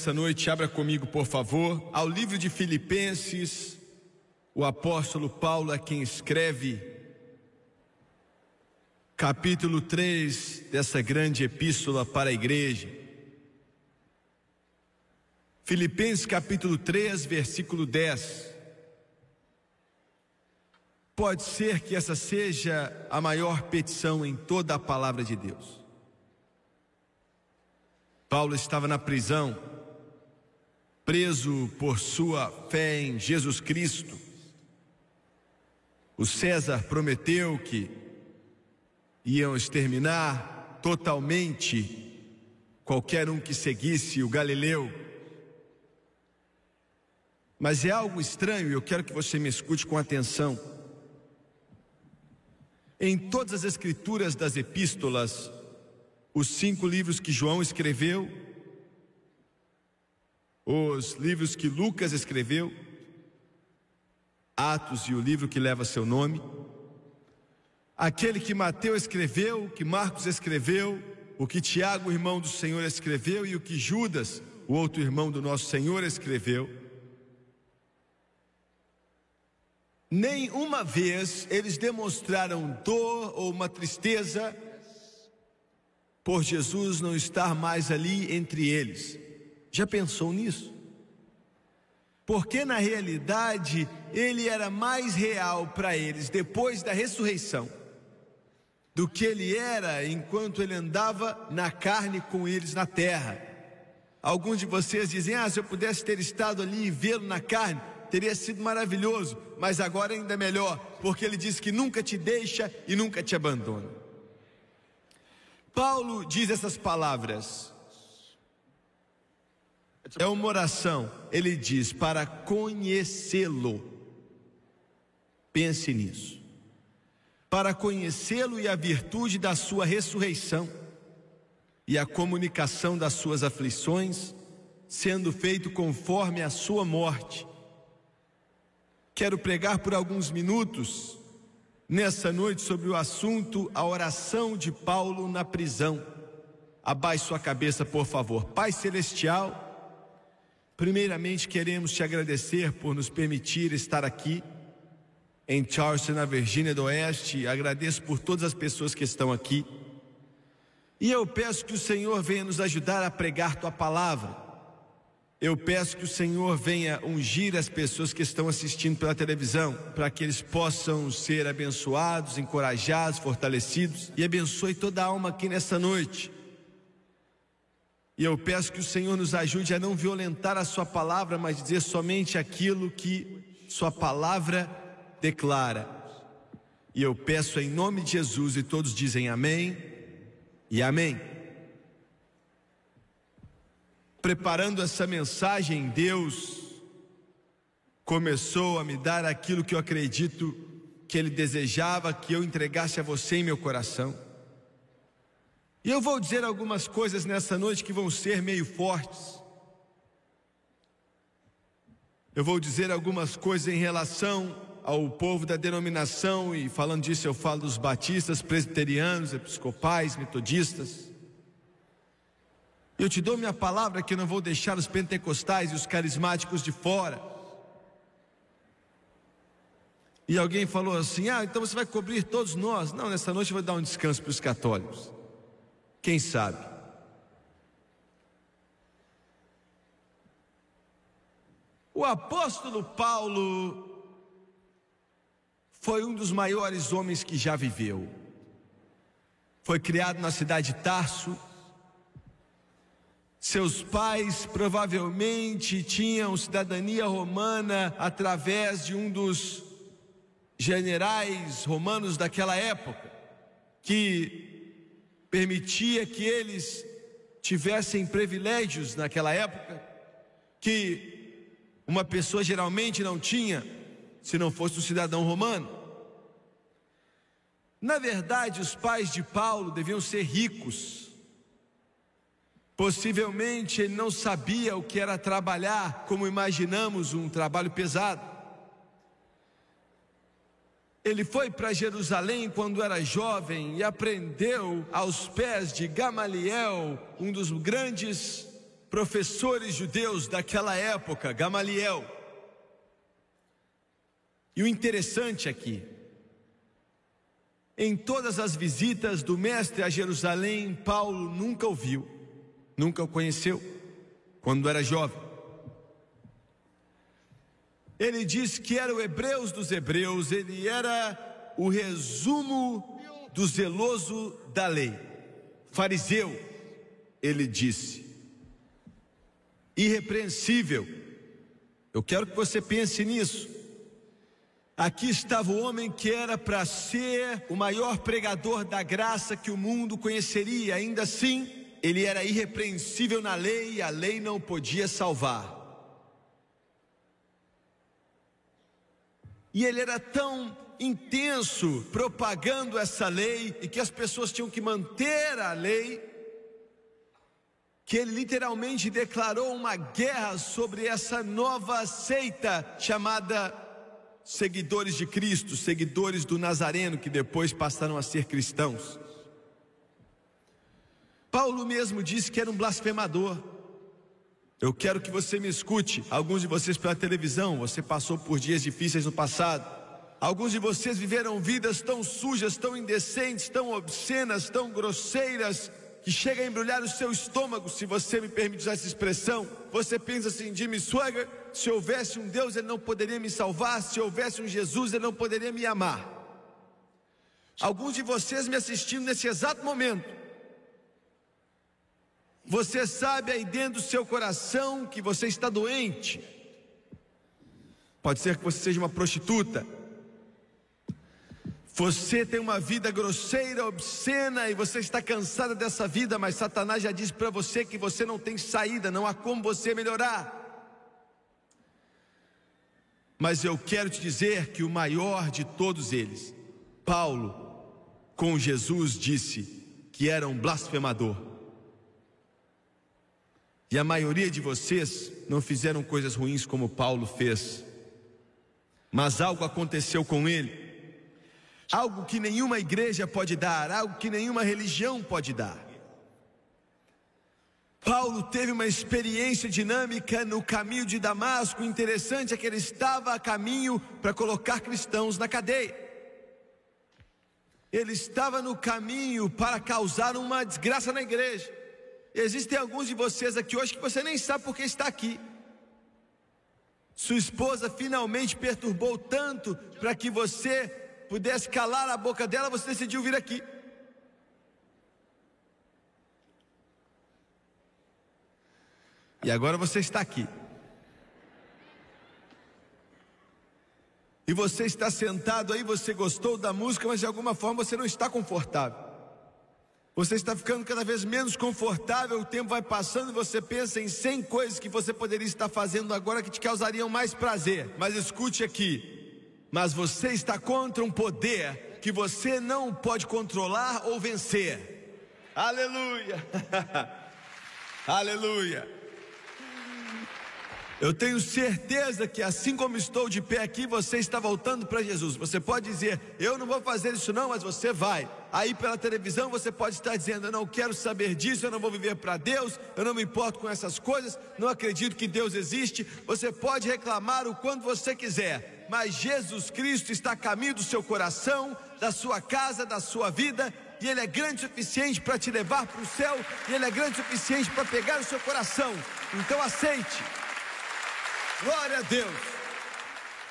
nessa noite, abra comigo, por favor, ao livro de Filipenses. O apóstolo Paulo é quem escreve, capítulo 3 dessa grande epístola para a igreja. Filipenses capítulo 3, versículo 10. Pode ser que essa seja a maior petição em toda a palavra de Deus. Paulo estava na prisão, preso por sua fé em Jesus Cristo. O César prometeu que iam exterminar totalmente qualquer um que seguisse o Galileu. Mas é algo estranho e eu quero que você me escute com atenção. Em todas as escrituras das epístolas, os cinco livros que João escreveu, os livros que Lucas escreveu, Atos e o livro que leva seu nome, aquele que Mateus escreveu, que Marcos escreveu, o que Tiago, irmão do Senhor, escreveu e o que Judas, o outro irmão do nosso Senhor, escreveu. Nem uma vez eles demonstraram dor ou uma tristeza por Jesus não estar mais ali entre eles. Já pensou nisso? Porque na realidade ele era mais real para eles depois da ressurreição do que ele era enquanto ele andava na carne com eles na terra. Alguns de vocês dizem: Ah, se eu pudesse ter estado ali e vê-lo na carne, teria sido maravilhoso, mas agora ainda é melhor, porque ele diz que nunca te deixa e nunca te abandona. Paulo diz essas palavras. É uma oração. Ele diz para conhecê-lo. Pense nisso. Para conhecê-lo e a virtude da sua ressurreição e a comunicação das suas aflições, sendo feito conforme a sua morte. Quero pregar por alguns minutos nessa noite sobre o assunto a oração de Paulo na prisão. Abaixe sua cabeça, por favor. Pai Celestial, primeiramente queremos te agradecer por nos permitir estar aqui em Charleston, na Virgínia do Oeste. Agradeço por todas as pessoas que estão aqui. E eu peço que o Senhor venha nos ajudar a pregar tua palavra eu peço que o Senhor venha ungir as pessoas que estão assistindo pela televisão, para que eles possam ser abençoados, encorajados, fortalecidos e abençoe toda a alma aqui nessa noite. E eu peço que o Senhor nos ajude a não violentar a Sua palavra, mas dizer somente aquilo que Sua palavra declara. E eu peço em nome de Jesus, e todos dizem amém e amém preparando essa mensagem, Deus começou a me dar aquilo que eu acredito que Ele desejava que eu entregasse a você em meu coração. E eu vou dizer algumas coisas nessa noite que vão ser meio fortes. Eu vou dizer algumas coisas em relação ao povo da denominação, e falando disso eu falo dos batistas, presbiterianos, episcopais, metodistas. Eu te dou minha palavra que eu não vou deixar os pentecostais e os carismáticos de fora. E alguém falou assim: Ah, então você vai cobrir todos nós. Não, nessa noite eu vou dar um descanso para os católicos. Quem sabe? O apóstolo Paulo foi um dos maiores homens que já viveu. Foi criado na cidade de Tarso seus pais provavelmente tinham cidadania romana através de um dos generais romanos daquela época, que permitia que eles tivessem privilégios naquela época, que uma pessoa geralmente não tinha se não fosse um cidadão romano. Na verdade, os pais de Paulo deviam ser ricos, Possivelmente ele não sabia o que era trabalhar, como imaginamos, um trabalho pesado. Ele foi para Jerusalém quando era jovem e aprendeu aos pés de Gamaliel, um dos grandes professores judeus daquela época, Gamaliel. E o interessante aqui, em todas as visitas do mestre a Jerusalém, Paulo nunca o viu, nunca o conheceu, quando era jovem. Ele diz que era o Hebreus dos Hebreus, ele era o resumo do zeloso da lei. Fariseu, ele disse, irrepreensível. Eu quero que você pense nisso. Aqui estava o homem que era para ser o maior pregador da graça que o mundo conheceria, ainda assim, ele era irrepreensível na lei e a lei não podia salvar. E ele era tão intenso propagando essa lei e que as pessoas tinham que manter a lei, que ele literalmente declarou uma guerra sobre essa nova seita chamada seguidores de Cristo, seguidores do Nazareno, que depois passaram a ser cristãos. Paulo mesmo disse que era um blasfemador. Eu quero que você me escute. Alguns de vocês pela televisão, você passou por dias difíceis no passado. Alguns de vocês viveram vidas tão sujas, tão indecentes, tão obscenas, tão grosseiras, que chega a embrulhar o seu estômago, se você me permite usar essa expressão. Você pensa assim, Jimmy Swagger, se houvesse um Deus, ele não poderia me salvar, se houvesse um Jesus, ele não poderia me amar. Alguns de vocês me assistindo nesse exato momento, você sabe aí dentro do seu coração que você está doente. Pode ser que você seja uma prostituta, você tem uma vida grosseira, obscena e você está cansada dessa vida, mas Satanás já disse para você que você não tem saída, não há como você melhorar. Mas eu quero te dizer que o maior de todos eles, Paulo, com Jesus disse que era um blasfemador. E a maioria de vocês não fizeram coisas ruins como Paulo fez, mas algo aconteceu com ele algo que nenhuma igreja pode dar, algo que nenhuma religião pode dar. Paulo teve uma experiência dinâmica no caminho de Damasco. interessante é que ele estava a caminho para colocar cristãos na cadeia. Ele estava no caminho para causar uma desgraça na igreja. Existem alguns de vocês aqui hoje que você nem sabe por que está aqui. Sua esposa finalmente perturbou tanto para que você pudesse calar a boca dela, você decidiu vir aqui. E agora você está aqui. E você está sentado aí, você gostou da música, mas de alguma forma você não está confortável. Você está ficando cada vez menos confortável, o tempo vai passando e você pensa em 100 coisas que você poderia estar fazendo agora que te causariam mais prazer. Mas escute aqui: mas você está contra um poder que você não pode controlar ou vencer. Aleluia! Aleluia! Eu tenho certeza que assim como estou de pé aqui, você está voltando para Jesus. Você pode dizer, eu não vou fazer isso não, mas você vai. Aí pela televisão você pode estar dizendo, eu não quero saber disso, eu não vou viver para Deus, eu não me importo com essas coisas, não acredito que Deus existe. Você pode reclamar o quanto você quiser, mas Jesus Cristo está a caminho do seu coração, da sua casa, da sua vida, e Ele é grande o suficiente para te levar para o céu, e Ele é grande o suficiente para pegar o seu coração. Então aceite. Glória a Deus.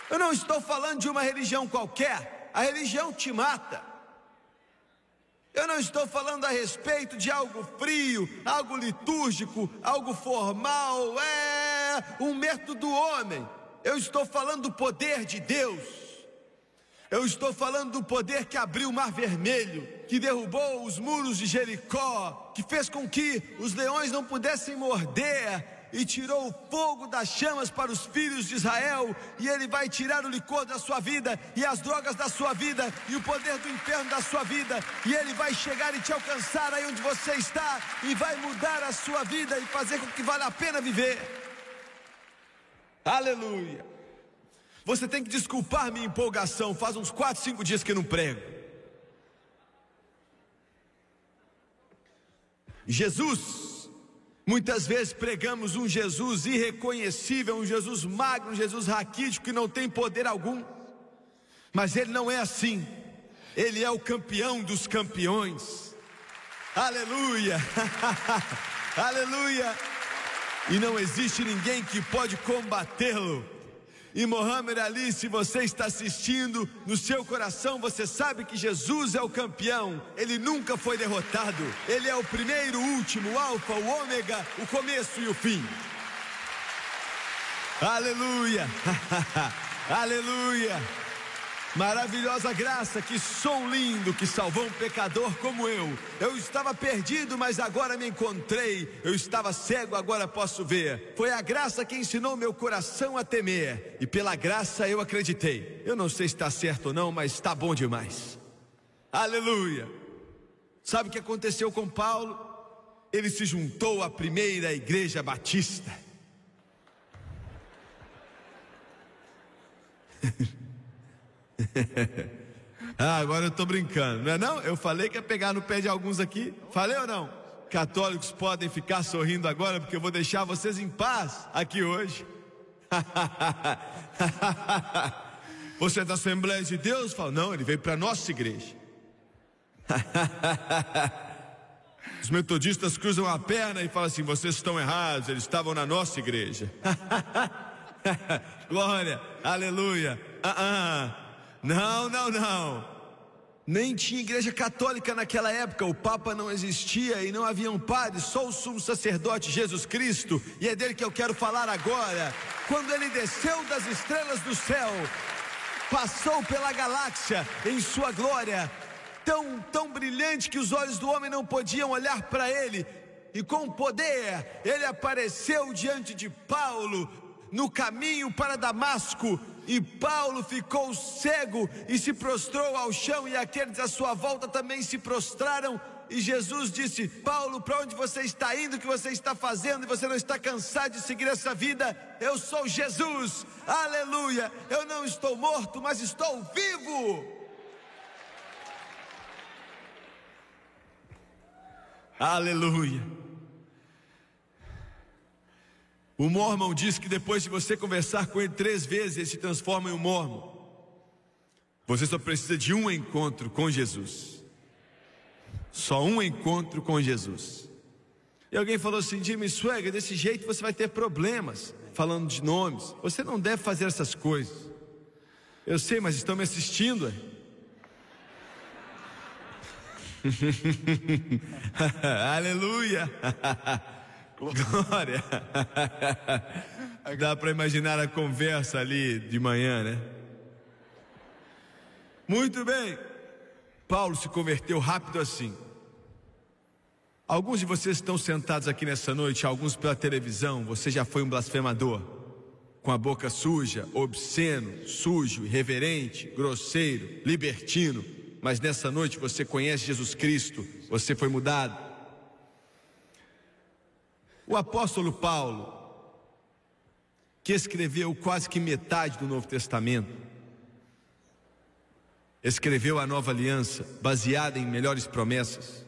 Eu não estou falando de uma religião qualquer, a religião te mata. Eu não estou falando a respeito de algo frio, algo litúrgico, algo formal, é um método do homem. Eu estou falando do poder de Deus. Eu estou falando do poder que abriu o mar vermelho, que derrubou os muros de Jericó, que fez com que os leões não pudessem morder, e tirou o fogo das chamas para os filhos de Israel, e ele vai tirar o licor da sua vida, e as drogas da sua vida, e o poder do inferno da sua vida, e ele vai chegar e te alcançar aí onde você está, e vai mudar a sua vida e fazer com que vale a pena viver. Aleluia. Você tem que desculpar minha empolgação, faz uns 4, 5 dias que não prego. Jesus Muitas vezes pregamos um Jesus irreconhecível, um Jesus magro, um Jesus raquítico que não tem poder algum. Mas ele não é assim. Ele é o campeão dos campeões. Aleluia! Aleluia! E não existe ninguém que pode combatê-lo. E Mohamed Ali, se você está assistindo, no seu coração você sabe que Jesus é o campeão, ele nunca foi derrotado, ele é o primeiro, o último, o alfa, o ômega, o começo e o fim. Aleluia, aleluia. Maravilhosa graça, que som lindo que salvou um pecador como eu. Eu estava perdido, mas agora me encontrei. Eu estava cego, agora posso ver. Foi a graça que ensinou meu coração a temer, e pela graça eu acreditei. Eu não sei se está certo ou não, mas está bom demais. Aleluia. Sabe o que aconteceu com Paulo? Ele se juntou à primeira igreja batista. ah, agora eu estou brincando, não é não? Eu falei que ia pegar no pé de alguns aqui. Falei ou não? Católicos podem ficar sorrindo agora, porque eu vou deixar vocês em paz aqui hoje. Você é da Assembleia de Deus? Fala, não, ele veio para nossa igreja. Os metodistas cruzam a perna e falam assim: vocês estão errados, eles estavam na nossa igreja. Glória, aleluia. Ah, ah. Não, não, não. Nem tinha igreja católica naquela época, o Papa não existia e não havia um padre, só o sumo sacerdote Jesus Cristo, e é dele que eu quero falar agora. Quando ele desceu das estrelas do céu, passou pela galáxia em sua glória, tão, tão brilhante que os olhos do homem não podiam olhar para ele, e com poder ele apareceu diante de Paulo no caminho para Damasco e Paulo ficou cego e se prostrou ao chão, e aqueles à sua volta também se prostraram. E Jesus disse: Paulo, para onde você está indo? O que você está fazendo? E você não está cansado de seguir essa vida? Eu sou Jesus, aleluia. Eu não estou morto, mas estou vivo. Aleluia. O Mormon diz que depois de você conversar com ele três vezes, ele se transforma em um Mormon. Você só precisa de um encontro com Jesus. Só um encontro com Jesus. E alguém falou assim: Jimmy Swagger, desse jeito você vai ter problemas falando de nomes. Você não deve fazer essas coisas. Eu sei, mas estão me assistindo. Aleluia. Glória. Dá para imaginar a conversa ali de manhã, né? Muito bem. Paulo se converteu rápido assim. Alguns de vocês estão sentados aqui nessa noite, alguns pela televisão, você já foi um blasfemador, com a boca suja, obsceno, sujo, irreverente, grosseiro, libertino, mas nessa noite você conhece Jesus Cristo, você foi mudado. O apóstolo Paulo, que escreveu quase que metade do Novo Testamento, escreveu a nova aliança baseada em melhores promessas,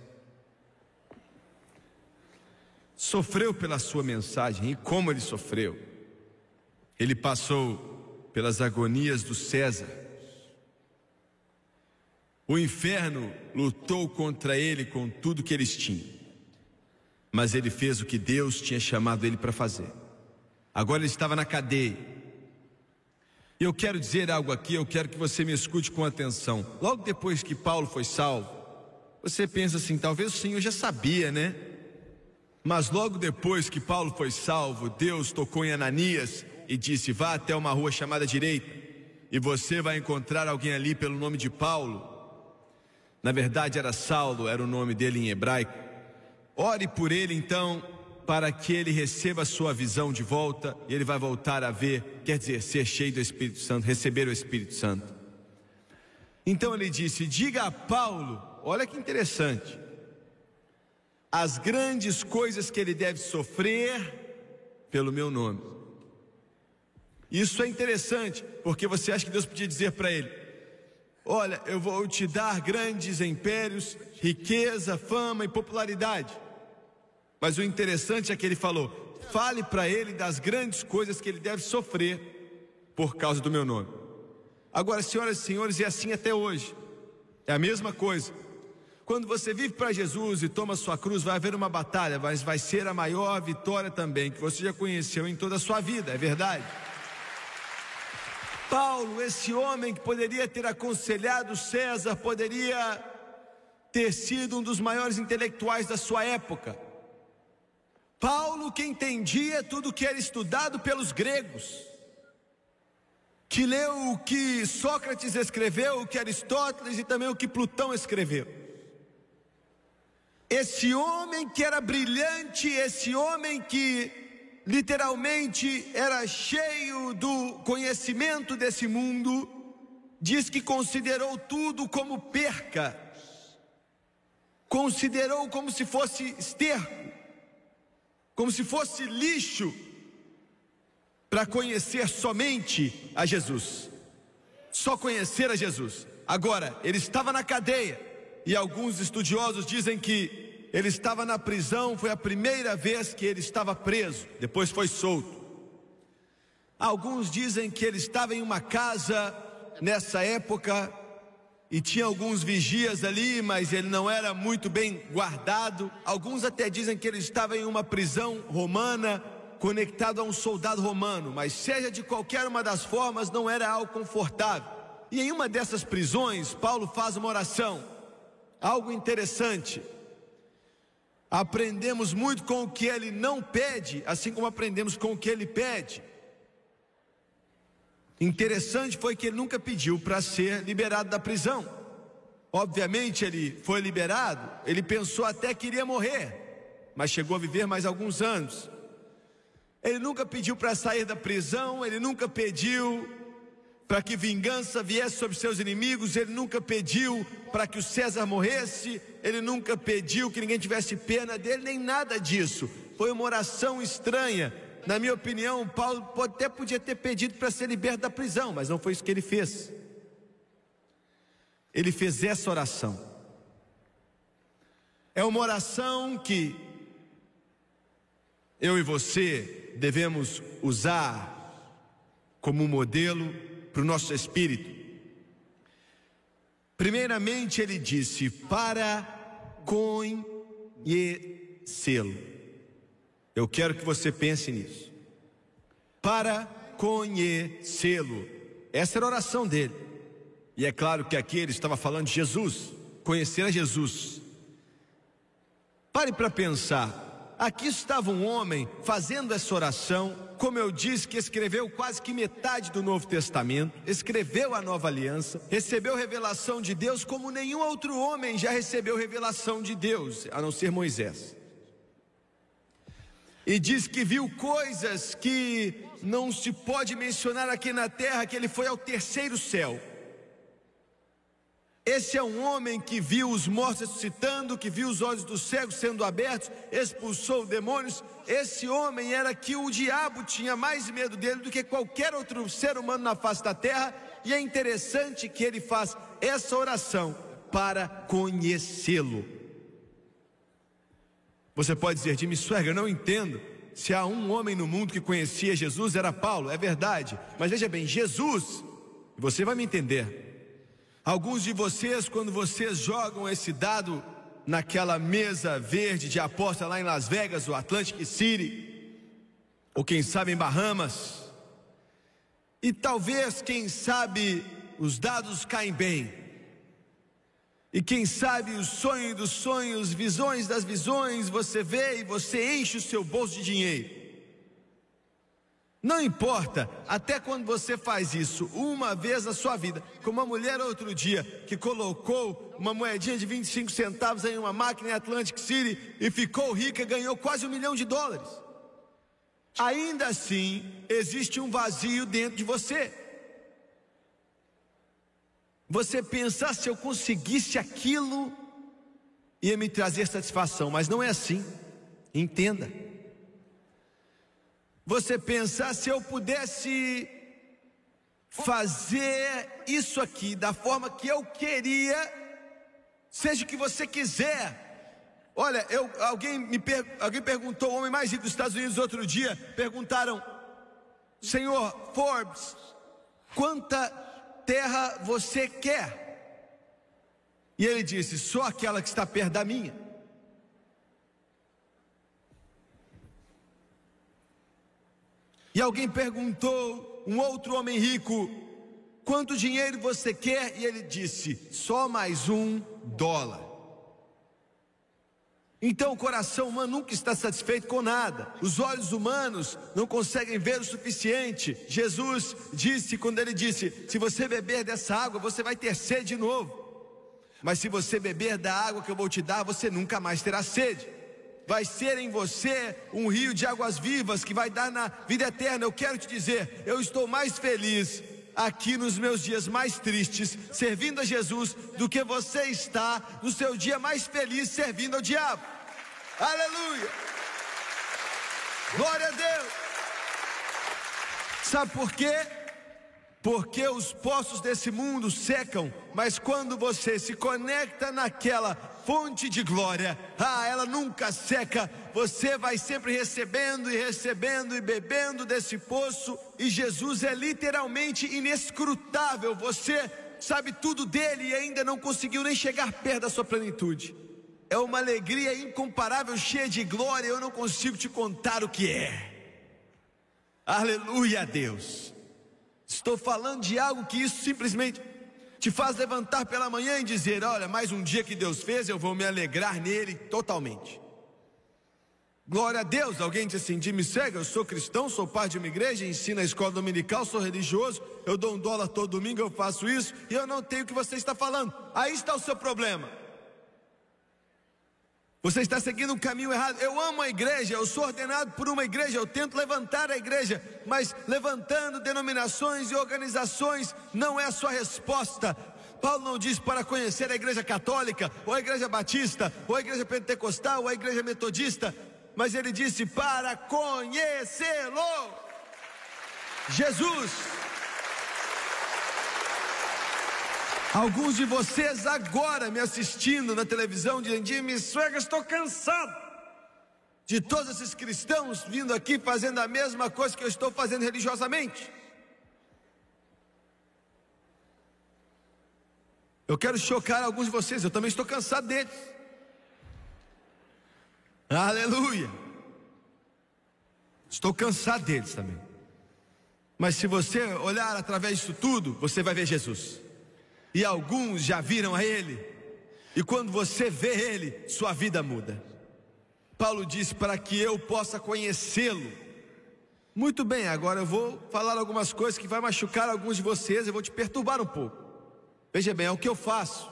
sofreu pela sua mensagem e como ele sofreu. Ele passou pelas agonias do César. O inferno lutou contra ele com tudo que eles tinham mas ele fez o que Deus tinha chamado ele para fazer. Agora ele estava na cadeia. E eu quero dizer algo aqui, eu quero que você me escute com atenção. Logo depois que Paulo foi salvo, você pensa assim, talvez o Senhor já sabia, né? Mas logo depois que Paulo foi salvo, Deus tocou em Ananias e disse: Vá até uma rua chamada direita, e você vai encontrar alguém ali pelo nome de Paulo. Na verdade era Saulo, era o nome dele em hebraico. Ore por ele então, para que ele receba a sua visão de volta e ele vai voltar a ver, quer dizer, ser cheio do Espírito Santo, receber o Espírito Santo. Então ele disse: Diga a Paulo, olha que interessante, as grandes coisas que ele deve sofrer pelo meu nome. Isso é interessante, porque você acha que Deus podia dizer para ele: Olha, eu vou te dar grandes impérios, riqueza, fama e popularidade. Mas o interessante é que ele falou: fale para ele das grandes coisas que ele deve sofrer por causa do meu nome. Agora, senhoras e senhores, é assim até hoje. É a mesma coisa. Quando você vive para Jesus e toma sua cruz, vai haver uma batalha, mas vai ser a maior vitória também que você já conheceu em toda a sua vida, é verdade? Paulo, esse homem que poderia ter aconselhado César, poderia ter sido um dos maiores intelectuais da sua época. Paulo que entendia tudo que era estudado pelos gregos, que leu o que Sócrates escreveu, o que Aristóteles e também o que Plutão escreveu. Esse homem que era brilhante, esse homem que literalmente era cheio do conhecimento desse mundo, diz que considerou tudo como perca, considerou como se fosse esterco, como se fosse lixo, para conhecer somente a Jesus, só conhecer a Jesus. Agora, ele estava na cadeia, e alguns estudiosos dizem que ele estava na prisão, foi a primeira vez que ele estava preso, depois foi solto. Alguns dizem que ele estava em uma casa nessa época e tinha alguns vigias ali, mas ele não era muito bem guardado. Alguns até dizem que ele estava em uma prisão romana, conectado a um soldado romano, mas seja de qualquer uma das formas, não era algo confortável. E em uma dessas prisões, Paulo faz uma oração, algo interessante. Aprendemos muito com o que ele não pede, assim como aprendemos com o que ele pede. Interessante foi que ele nunca pediu para ser liberado da prisão. Obviamente ele foi liberado, ele pensou até que iria morrer, mas chegou a viver mais alguns anos. Ele nunca pediu para sair da prisão, ele nunca pediu para que vingança viesse sobre seus inimigos, ele nunca pediu para que o César morresse, ele nunca pediu que ninguém tivesse pena dele, nem nada disso. Foi uma oração estranha, na minha opinião, Paulo até podia ter pedido para ser liberto da prisão, mas não foi isso que ele fez. Ele fez essa oração. É uma oração que eu e você devemos usar como modelo para o nosso espírito. Primeiramente, ele disse: para conhecê-lo. Eu quero que você pense nisso. Para conhecê-lo. Essa era a oração dele. E é claro que aqui ele estava falando de Jesus, conhecer a Jesus. Pare para pensar. Aqui estava um homem fazendo essa oração, como eu disse, que escreveu quase que metade do Novo Testamento, escreveu a nova aliança, recebeu revelação de Deus como nenhum outro homem já recebeu revelação de Deus, a não ser Moisés e diz que viu coisas que não se pode mencionar aqui na terra, que ele foi ao terceiro céu. Esse é um homem que viu os mortos ressuscitando, que viu os olhos dos cegos sendo abertos, expulsou demônios. Esse homem era que o diabo tinha mais medo dele do que qualquer outro ser humano na face da terra, e é interessante que ele faz essa oração para conhecê-lo. Você pode dizer, Jimmy Swagger, eu não entendo. Se há um homem no mundo que conhecia Jesus, era Paulo, é verdade. Mas veja bem, Jesus, você vai me entender. Alguns de vocês, quando vocês jogam esse dado naquela mesa verde de aposta lá em Las Vegas, o Atlantic City, ou quem sabe em Bahamas, e talvez, quem sabe, os dados caem bem. E quem sabe o sonho dos sonhos, visões das visões, você vê e você enche o seu bolso de dinheiro. Não importa, até quando você faz isso uma vez na sua vida, como uma mulher outro dia que colocou uma moedinha de 25 centavos em uma máquina em Atlantic City e ficou rica, ganhou quase um milhão de dólares. Ainda assim, existe um vazio dentro de você. Você pensar se eu conseguisse aquilo, ia me trazer satisfação, mas não é assim. Entenda. Você pensar se eu pudesse fazer isso aqui da forma que eu queria, seja o que você quiser. Olha, eu, alguém me per, alguém perguntou, o homem mais rico dos Estados Unidos outro dia, perguntaram, Senhor Forbes, quanta terra você quer? E ele disse, só aquela que está perto da minha. E alguém perguntou, um outro homem rico, quanto dinheiro você quer? E ele disse, só mais um dólar. Então o coração humano nunca está satisfeito com nada. Os olhos humanos não conseguem ver o suficiente. Jesus disse quando ele disse: "Se você beber dessa água, você vai ter sede de novo. Mas se você beber da água que eu vou te dar, você nunca mais terá sede. Vai ser em você um rio de águas vivas que vai dar na vida eterna. Eu quero te dizer, eu estou mais feliz aqui nos meus dias mais tristes, servindo a Jesus, do que você está no seu dia mais feliz servindo ao diabo. Aleluia! Glória a Deus! Sabe por quê? Porque os poços desse mundo secam, mas quando você se conecta naquela fonte de glória, ah, ela nunca seca, você vai sempre recebendo e recebendo e bebendo desse poço, e Jesus é literalmente inescrutável, você sabe tudo dele e ainda não conseguiu nem chegar perto da sua plenitude. É uma alegria incomparável, cheia de glória, eu não consigo te contar o que é. Aleluia a Deus. Estou falando de algo que isso simplesmente te faz levantar pela manhã e dizer: Olha, mais um dia que Deus fez, eu vou me alegrar nele totalmente. Glória a Deus. Alguém diz assim: me segue, eu sou cristão, sou parte de uma igreja, ensino a escola dominical, sou religioso, eu dou um dólar todo domingo, eu faço isso, e eu não tenho o que você está falando. Aí está o seu problema. Você está seguindo um caminho errado. Eu amo a igreja, eu sou ordenado por uma igreja, eu tento levantar a igreja, mas levantando denominações e organizações não é a sua resposta. Paulo não diz para conhecer a igreja católica, ou a igreja batista, ou a igreja pentecostal, ou a igreja metodista, mas ele disse para conhecê-lo. Jesus. Alguns de vocês agora me assistindo na televisão dizem: Jimmy Swagger, estou cansado de todos esses cristãos vindo aqui fazendo a mesma coisa que eu estou fazendo religiosamente. Eu quero chocar alguns de vocês, eu também estou cansado deles. Aleluia. Estou cansado deles também. Mas se você olhar através disso tudo, você vai ver Jesus e alguns já viram a Ele, e quando você vê Ele, sua vida muda. Paulo disse para que eu possa conhecê-lo. Muito bem, agora eu vou falar algumas coisas que vai machucar alguns de vocês, eu vou te perturbar um pouco. Veja bem, é o que eu faço.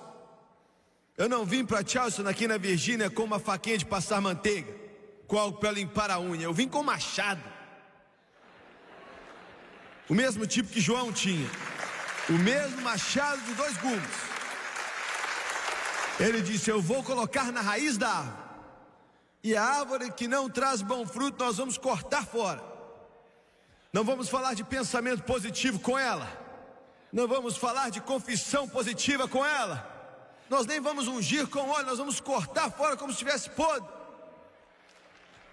Eu não vim para Charleston aqui na Virgínia com uma faquinha de passar manteiga, com algo para limpar a unha. Eu vim com machado. O mesmo tipo que João tinha. O mesmo machado de dois gumes. Ele disse: Eu vou colocar na raiz da árvore. E a árvore que não traz bom fruto, nós vamos cortar fora. Não vamos falar de pensamento positivo com ela. Não vamos falar de confissão positiva com ela. Nós nem vamos ungir com óleo, nós vamos cortar fora como se estivesse podre.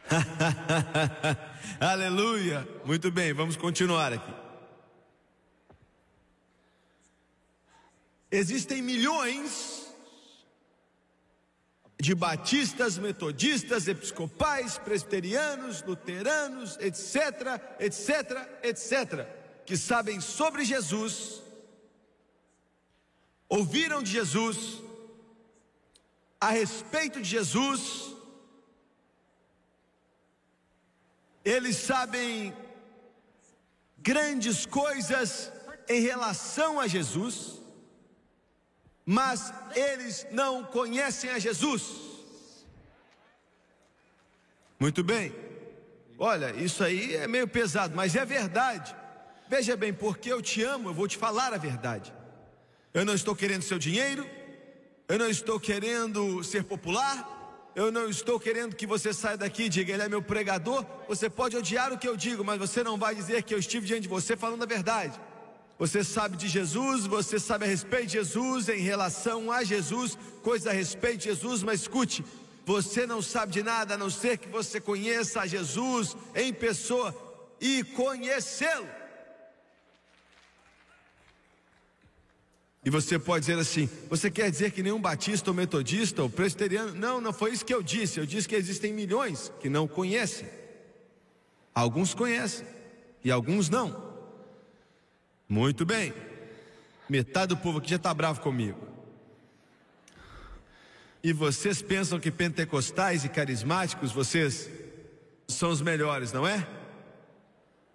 Aleluia. Muito bem, vamos continuar aqui. Existem milhões de batistas, metodistas, episcopais, presbiterianos, luteranos, etc, etc, etc, que sabem sobre Jesus, ouviram de Jesus, a respeito de Jesus, eles sabem grandes coisas em relação a Jesus, mas eles não conhecem a Jesus. Muito bem, olha, isso aí é meio pesado, mas é verdade. Veja bem, porque eu te amo, eu vou te falar a verdade. Eu não estou querendo seu dinheiro, eu não estou querendo ser popular, eu não estou querendo que você saia daqui e diga, ele é meu pregador. Você pode odiar o que eu digo, mas você não vai dizer que eu estive diante de você falando a verdade. Você sabe de Jesus, você sabe a respeito de Jesus, em relação a Jesus, coisas a respeito de Jesus, mas escute, Você não sabe de nada a não ser que você conheça a Jesus em pessoa e conhecê-lo. E você pode dizer assim: você quer dizer que nenhum batista ou metodista ou presbiteriano? Não, não foi isso que eu disse. Eu disse que existem milhões que não conhecem. Alguns conhecem e alguns não. Muito bem. Metade do povo aqui já está bravo comigo. E vocês pensam que pentecostais e carismáticos, vocês são os melhores, não é?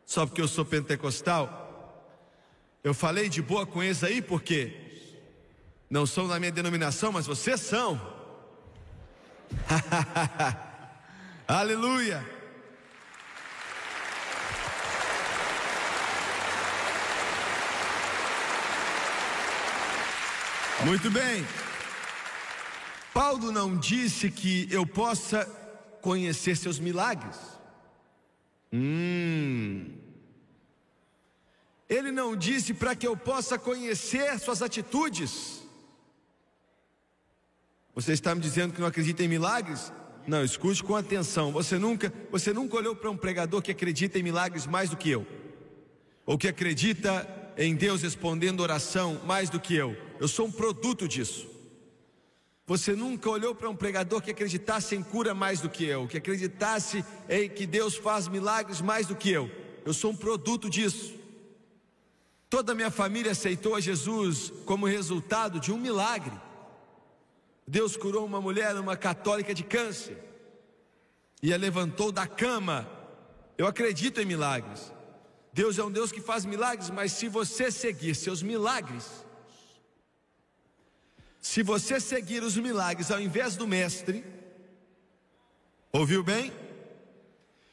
Só porque eu sou pentecostal? Eu falei de boa com eles aí porque não são da minha denominação, mas vocês são. Aleluia. Muito bem. Paulo não disse que eu possa conhecer seus milagres. Hum. Ele não disse para que eu possa conhecer suas atitudes. Você está me dizendo que não acredita em milagres? Não, escute com atenção. Você nunca, você nunca olhou para um pregador que acredita em milagres mais do que eu, ou que acredita em Deus respondendo oração mais do que eu. Eu sou um produto disso. Você nunca olhou para um pregador que acreditasse em cura mais do que eu, que acreditasse em que Deus faz milagres mais do que eu. Eu sou um produto disso. Toda a minha família aceitou a Jesus como resultado de um milagre. Deus curou uma mulher, uma católica de câncer, e a levantou da cama. Eu acredito em milagres. Deus é um Deus que faz milagres, mas se você seguir seus milagres, se você seguir os milagres ao invés do mestre, ouviu bem?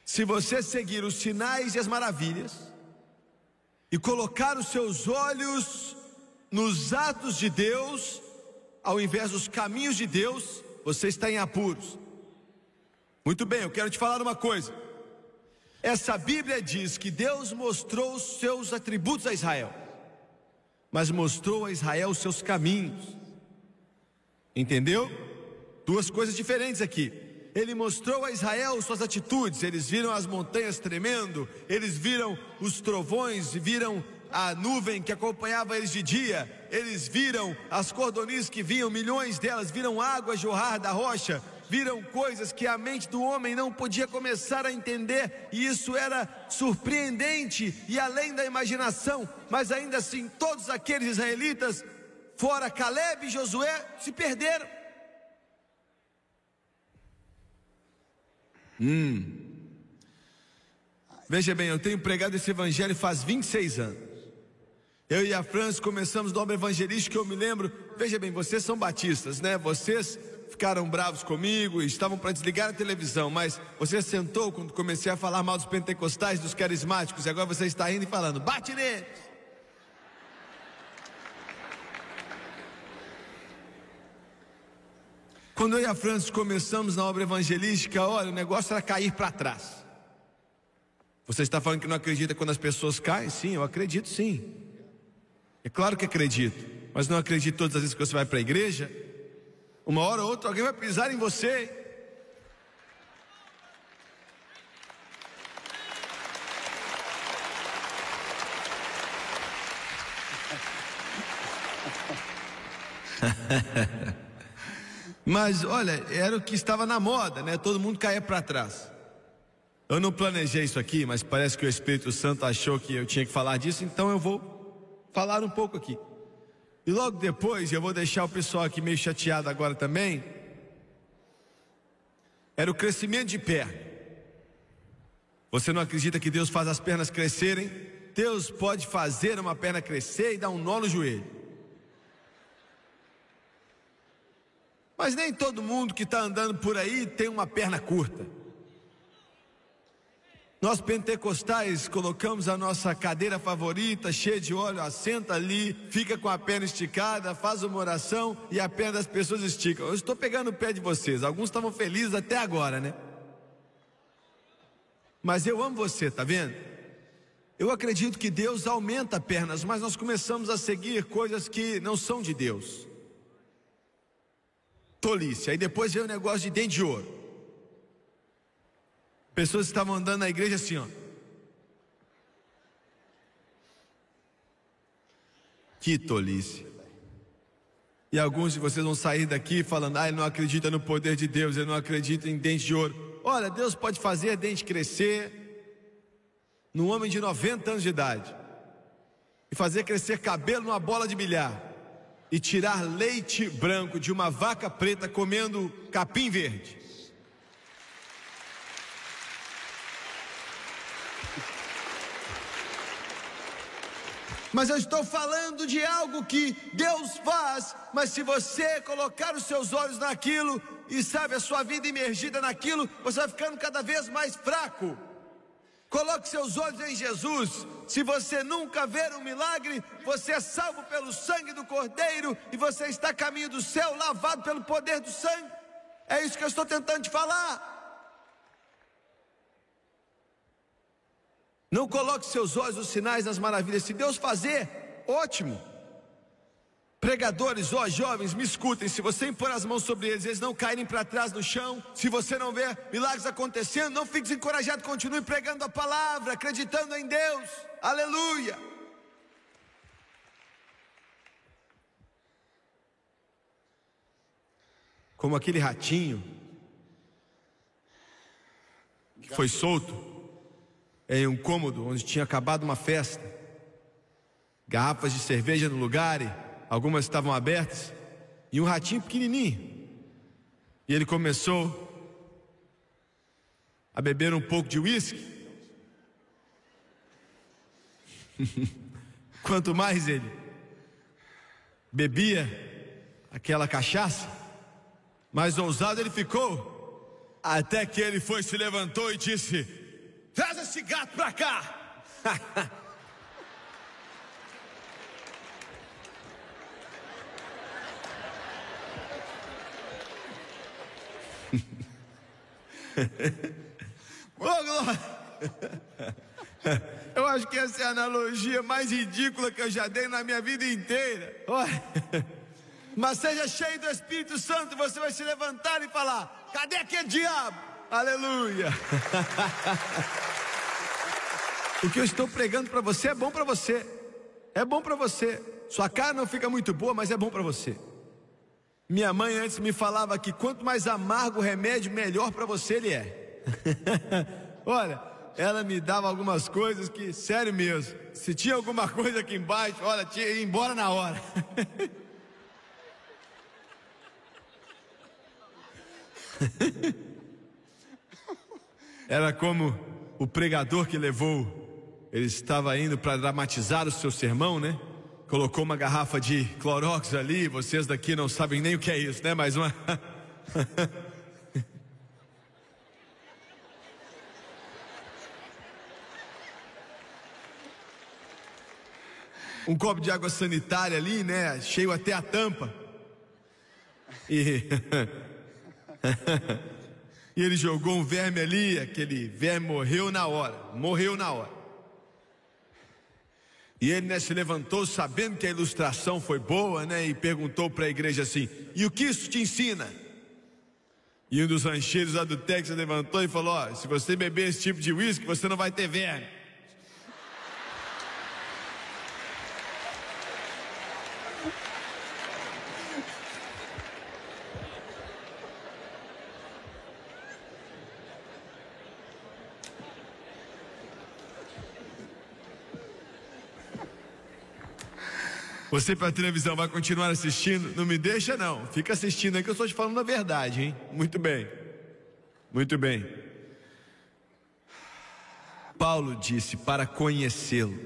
Se você seguir os sinais e as maravilhas, e colocar os seus olhos nos atos de Deus, ao invés dos caminhos de Deus, você está em apuros. Muito bem, eu quero te falar uma coisa. Essa Bíblia diz que Deus mostrou os seus atributos a Israel, mas mostrou a Israel os seus caminhos. Entendeu? Duas coisas diferentes aqui. Ele mostrou a Israel suas atitudes, eles viram as montanhas tremendo, eles viram os trovões, viram a nuvem que acompanhava eles de dia, eles viram as cordonis que vinham, milhões delas, viram água jorrar da rocha, viram coisas que a mente do homem não podia começar a entender, e isso era surpreendente e além da imaginação, mas ainda assim, todos aqueles israelitas fora Caleb e Josué, se perderam. Hum. Veja bem, eu tenho pregado esse evangelho faz 26 anos. Eu e a França começamos no obra evangelística, eu me lembro. Veja bem, vocês são batistas, né? Vocês ficaram bravos comigo e estavam para desligar a televisão, mas você sentou quando comecei a falar mal dos pentecostais, dos carismáticos, e agora você está indo e falando: bate. Quando eu e a Francis começamos na obra evangelística, olha, o negócio era cair para trás. Você está falando que não acredita quando as pessoas caem? Sim, eu acredito sim. É claro que acredito, mas não acredito todas as vezes que você vai para a igreja. Uma hora ou outra alguém vai pisar em você. Mas olha, era o que estava na moda, né? Todo mundo caía para trás. Eu não planejei isso aqui, mas parece que o Espírito Santo achou que eu tinha que falar disso, então eu vou falar um pouco aqui. E logo depois, eu vou deixar o pessoal aqui meio chateado agora também. Era o crescimento de pé. Você não acredita que Deus faz as pernas crescerem? Deus pode fazer uma perna crescer e dar um nó no joelho. Mas nem todo mundo que está andando por aí tem uma perna curta. Nós pentecostais colocamos a nossa cadeira favorita, cheia de óleo, assenta ali, fica com a perna esticada, faz uma oração e a perna das pessoas estica. Eu estou pegando o pé de vocês, alguns estavam felizes até agora, né? Mas eu amo você, tá vendo? Eu acredito que Deus aumenta pernas, mas nós começamos a seguir coisas que não são de Deus. Tolice. Aí depois veio o negócio de dente de ouro. Pessoas estavam andando na igreja assim, ó. Que tolice. E alguns de vocês vão sair daqui falando: ah, ele não acredita no poder de Deus, ele não acredita em dente de ouro. Olha, Deus pode fazer dente crescer num homem de 90 anos de idade e fazer crescer cabelo numa bola de bilhar e tirar leite branco de uma vaca preta comendo capim verde. Mas eu estou falando de algo que Deus faz, mas se você colocar os seus olhos naquilo e sabe a sua vida imergida naquilo, você vai ficando cada vez mais fraco. Coloque seus olhos em Jesus. Se você nunca ver um milagre, você é salvo pelo sangue do Cordeiro e você está a caminho do céu, lavado pelo poder do sangue. É isso que eu estou tentando te falar. Não coloque seus olhos nos sinais, nas maravilhas. Se Deus fazer, ótimo. Pregadores, ó jovens, me escutem. Se você impor as mãos sobre eles, eles não caírem para trás no chão. Se você não ver milagres acontecendo, não fique desencorajado. Continue pregando a palavra, acreditando em Deus. Aleluia. Como aquele ratinho que foi solto em um cômodo onde tinha acabado uma festa. Garrafas de cerveja no lugar, e algumas estavam abertas, e um ratinho pequenininho. E ele começou a beber um pouco de uísque. Quanto mais ele bebia aquela cachaça, mais ousado ele ficou, até que ele foi, se levantou e disse: Traz esse gato pra cá. Eu acho que essa é a analogia mais ridícula que eu já dei na minha vida inteira. Mas seja cheio do Espírito Santo, você vai se levantar e falar: cadê aquele diabo? Aleluia. o que eu estou pregando para você é bom para você. É bom para você. Sua cara não fica muito boa, mas é bom para você. Minha mãe antes me falava que quanto mais amargo o remédio, melhor para você ele é. olha, ela me dava algumas coisas que, sério mesmo, se tinha alguma coisa aqui embaixo, olha, tinha ir embora na hora. Era como o pregador que levou, ele estava indo para dramatizar o seu sermão, né? Colocou uma garrafa de Clorox ali, vocês daqui não sabem nem o que é isso, né? Mais uma. um copo de água sanitária ali, né? Cheio até a tampa. E E ele jogou um verme ali, aquele verme morreu na hora, morreu na hora. E ele né, se levantou sabendo que a ilustração foi boa, né? E perguntou para a igreja assim: E o que isso te ensina? E um dos rancheiros lá do Texas levantou e falou: se você beber esse tipo de uísque, você não vai ter verme. Você para a televisão vai continuar assistindo? Não me deixa não. Fica assistindo aí que eu estou te falando a verdade, hein? Muito bem. Muito bem. Paulo disse para conhecê-lo.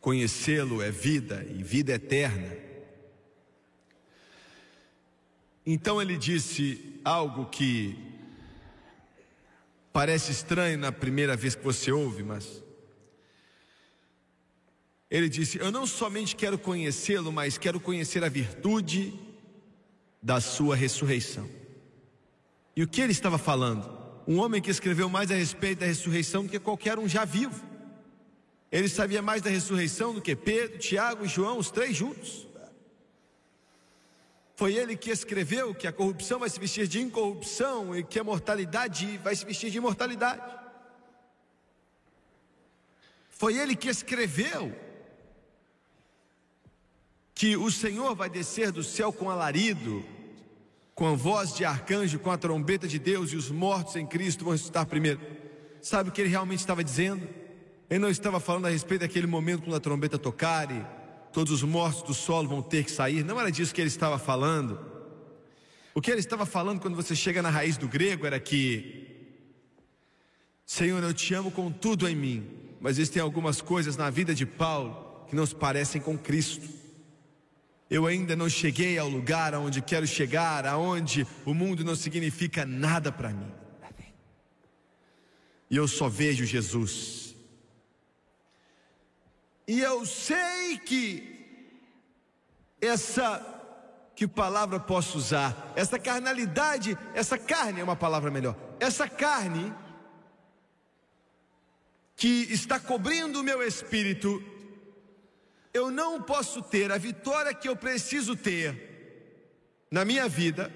Conhecê-lo é vida e vida eterna. Então ele disse algo que Parece estranho na primeira vez que você ouve, mas. Ele disse: Eu não somente quero conhecê-lo, mas quero conhecer a virtude da sua ressurreição. E o que ele estava falando? Um homem que escreveu mais a respeito da ressurreição do que qualquer um já vivo. Ele sabia mais da ressurreição do que Pedro, Tiago e João, os três juntos. Foi ele que escreveu que a corrupção vai se vestir de incorrupção e que a mortalidade vai se vestir de imortalidade. Foi ele que escreveu que o Senhor vai descer do céu com alarido, com a voz de arcanjo, com a trombeta de Deus, e os mortos em Cristo vão ressuscitar primeiro. Sabe o que ele realmente estava dizendo? Ele não estava falando a respeito daquele momento quando a trombeta tocar e todos os mortos do solo vão ter que sair. Não era disso que ele estava falando. O que ele estava falando quando você chega na raiz do grego era que, Senhor, eu te amo com tudo em mim, mas existem algumas coisas na vida de Paulo que não se parecem com Cristo. Eu ainda não cheguei ao lugar aonde quero chegar, aonde o mundo não significa nada para mim. E eu só vejo Jesus. E eu sei que essa que palavra posso usar? Essa carnalidade, essa carne é uma palavra melhor. Essa carne que está cobrindo o meu espírito eu não posso ter a vitória que eu preciso ter na minha vida,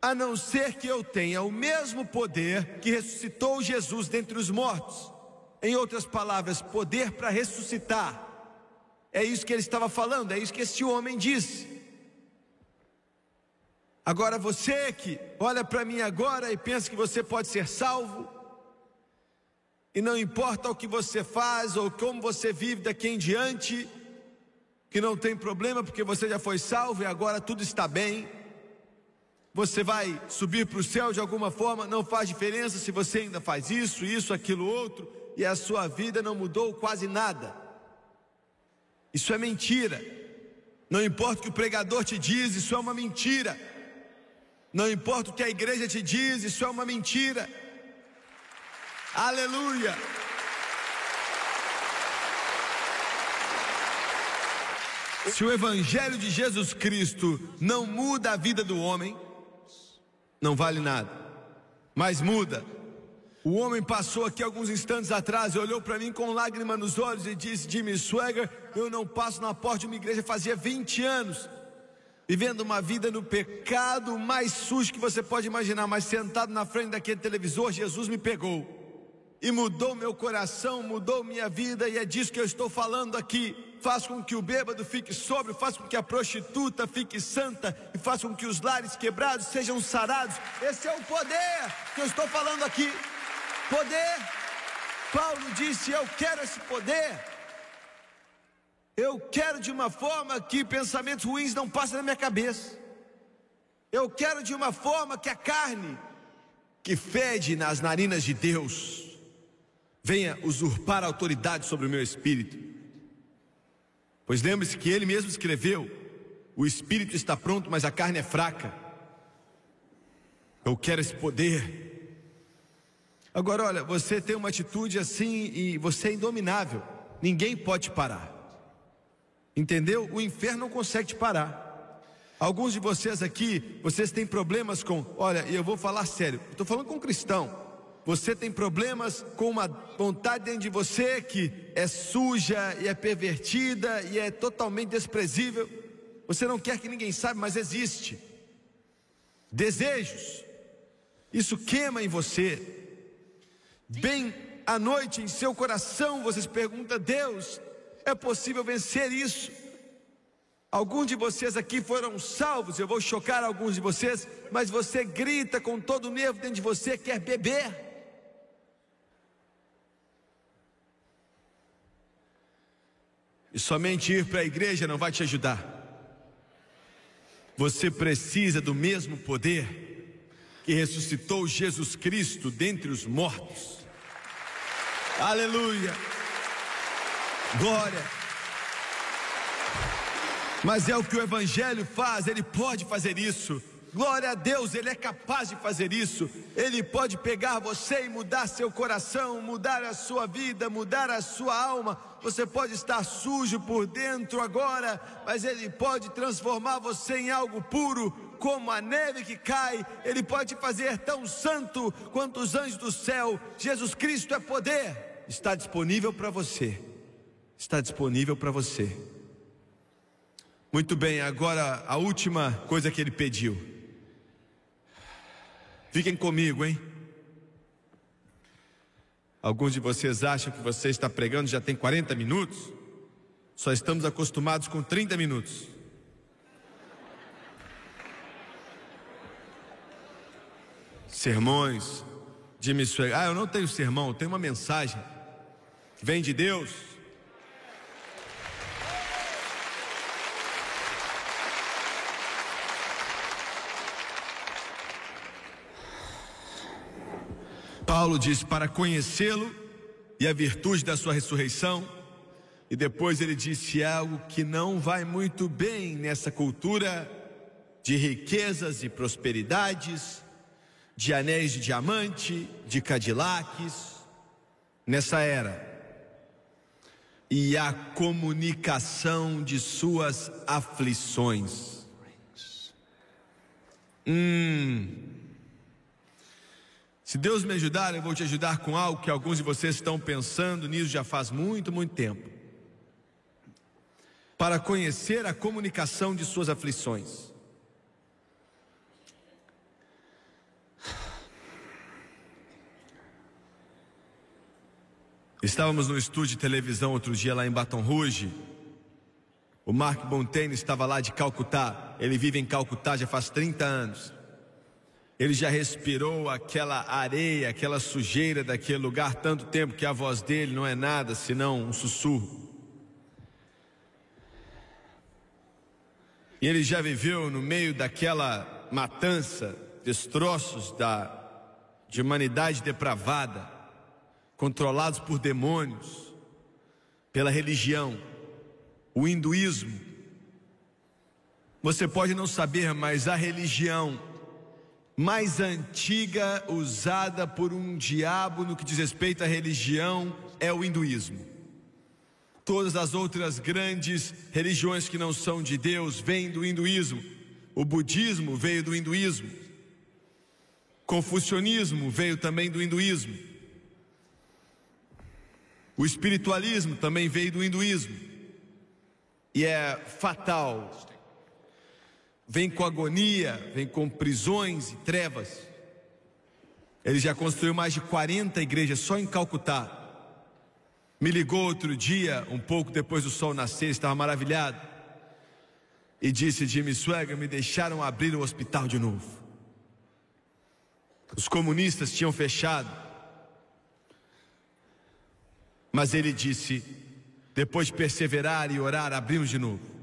a não ser que eu tenha o mesmo poder que ressuscitou Jesus dentre os mortos. Em outras palavras, poder para ressuscitar. É isso que ele estava falando, é isso que esse homem disse. Agora você que olha para mim agora e pensa que você pode ser salvo, e não importa o que você faz ou como você vive daqui em diante, que não tem problema porque você já foi salvo e agora tudo está bem. Você vai subir para o céu de alguma forma, não faz diferença se você ainda faz isso, isso, aquilo, outro, e a sua vida não mudou quase nada. Isso é mentira. Não importa o que o pregador te diz, isso é uma mentira. Não importa o que a igreja te diz, isso é uma mentira. Aleluia. Se o Evangelho de Jesus Cristo não muda a vida do homem, não vale nada, mas muda. O homem passou aqui alguns instantes atrás e olhou para mim com lágrima nos olhos e disse: Jimmy Swagger, eu não passo na porta de uma igreja fazia 20 anos, vivendo uma vida no pecado mais sujo que você pode imaginar, mas sentado na frente daquele televisor, Jesus me pegou e mudou meu coração, mudou minha vida, e é disso que eu estou falando aqui. Faz com que o bêbado fique sóbrio, faz com que a prostituta fique santa, e faz com que os lares quebrados sejam sarados. Esse é o poder que eu estou falando aqui. Poder. Paulo disse: Eu quero esse poder. Eu quero de uma forma que pensamentos ruins não passem na minha cabeça. Eu quero de uma forma que a carne, que fede nas narinas de Deus, venha usurpar a autoridade sobre o meu espírito. Pois lembre-se que ele mesmo escreveu: o espírito está pronto, mas a carne é fraca. Eu quero esse poder. Agora, olha, você tem uma atitude assim e você é indominável. Ninguém pode parar. Entendeu? O inferno não consegue te parar. Alguns de vocês aqui, vocês têm problemas com, olha, eu vou falar sério, estou falando com um cristão. Você tem problemas com uma vontade dentro de você que é suja e é pervertida e é totalmente desprezível. Você não quer que ninguém saiba, mas existe. Desejos. Isso queima em você. Bem à noite em seu coração, você se pergunta: Deus, é possível vencer isso? Alguns de vocês aqui foram salvos, eu vou chocar alguns de vocês, mas você grita com todo o nervo dentro de você, quer beber. E somente ir para a igreja não vai te ajudar. Você precisa do mesmo poder que ressuscitou Jesus Cristo dentre os mortos. Aleluia. Glória. Mas é o que o Evangelho faz, ele pode fazer isso. Glória a Deus, Ele é capaz de fazer isso. Ele pode pegar você e mudar seu coração, mudar a sua vida, mudar a sua alma. Você pode estar sujo por dentro agora, mas Ele pode transformar você em algo puro, como a neve que cai. Ele pode fazer tão santo quanto os anjos do céu. Jesus Cristo é poder. Está disponível para você. Está disponível para você. Muito bem, agora a última coisa que ele pediu. Fiquem comigo, hein? Alguns de vocês acham que você está pregando já tem 40 minutos? Só estamos acostumados com 30 minutos. Sermões de missões. Ah, eu não tenho sermão, eu tenho uma mensagem. Vem de Deus. Paulo diz: para conhecê-lo e a virtude da sua ressurreição. E depois ele disse algo que não vai muito bem nessa cultura de riquezas e prosperidades, de anéis de diamante, de Cadillacs, nessa era. E a comunicação de suas aflições. Hum, se Deus me ajudar, eu vou te ajudar com algo que alguns de vocês estão pensando nisso já faz muito, muito tempo. Para conhecer a comunicação de suas aflições. Estávamos no estúdio de televisão outro dia lá em Baton Rouge. O Mark Bontaine estava lá de Calcutá. Ele vive em Calcutá já faz 30 anos. Ele já respirou aquela areia, aquela sujeira daquele lugar tanto tempo que a voz dele não é nada senão um sussurro. E ele já viveu no meio daquela matança, destroços da de humanidade depravada, controlados por demônios, pela religião, o hinduísmo. Você pode não saber, mas a religião mais antiga usada por um diabo no que diz respeito à religião é o hinduísmo. Todas as outras grandes religiões que não são de Deus vêm do hinduísmo. O budismo veio do hinduísmo. Confucionismo veio também do hinduísmo. O espiritualismo também veio do hinduísmo. E é fatal vem com agonia, vem com prisões e trevas. Ele já construiu mais de 40 igrejas só em Calcutá. Me ligou outro dia, um pouco depois do sol nascer, estava maravilhado. E disse: Jimmy Swagger, me deixaram abrir o hospital de novo. Os comunistas tinham fechado. Mas ele disse: depois de perseverar e orar, abrimos de novo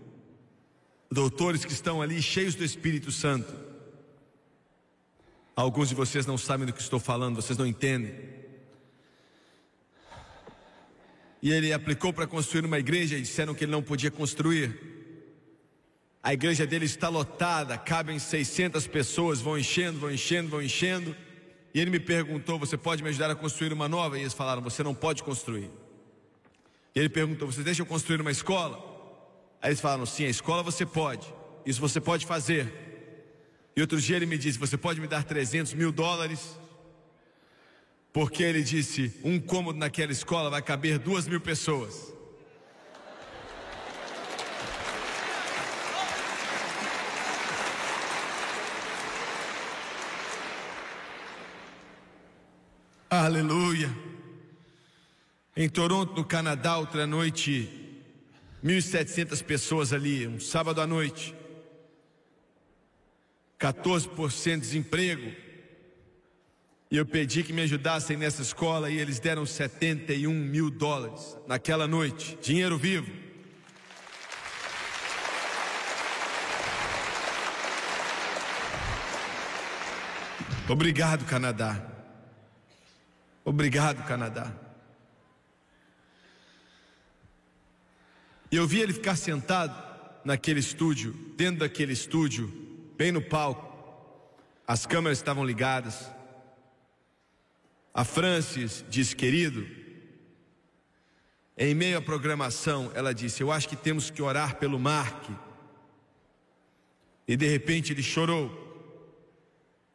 doutores que estão ali cheios do Espírito Santo. Alguns de vocês não sabem do que estou falando, vocês não entendem. E ele aplicou para construir uma igreja e disseram que ele não podia construir. A igreja dele está lotada, cabem 600 pessoas, vão enchendo, vão enchendo, vão enchendo. E ele me perguntou: Você pode me ajudar a construir uma nova? E eles falaram: Você não pode construir. E ele perguntou: Você deixa eu construir uma escola? Aí eles falaram: sim, a escola você pode, isso você pode fazer. E outro dia ele me disse: você pode me dar 300 mil dólares? Porque ele disse: um cômodo naquela escola vai caber duas mil pessoas. Aleluia. Em Toronto, no Canadá, outra noite, 1.700 pessoas ali, um sábado à noite. 14% de desemprego. E eu pedi que me ajudassem nessa escola e eles deram 71 mil dólares naquela noite, dinheiro vivo. Obrigado, Canadá. Obrigado, Canadá. E eu vi ele ficar sentado naquele estúdio, dentro daquele estúdio, bem no palco. As câmeras estavam ligadas. A Francis disse, querido, em meio à programação, ela disse: Eu acho que temos que orar pelo Mark. E de repente ele chorou.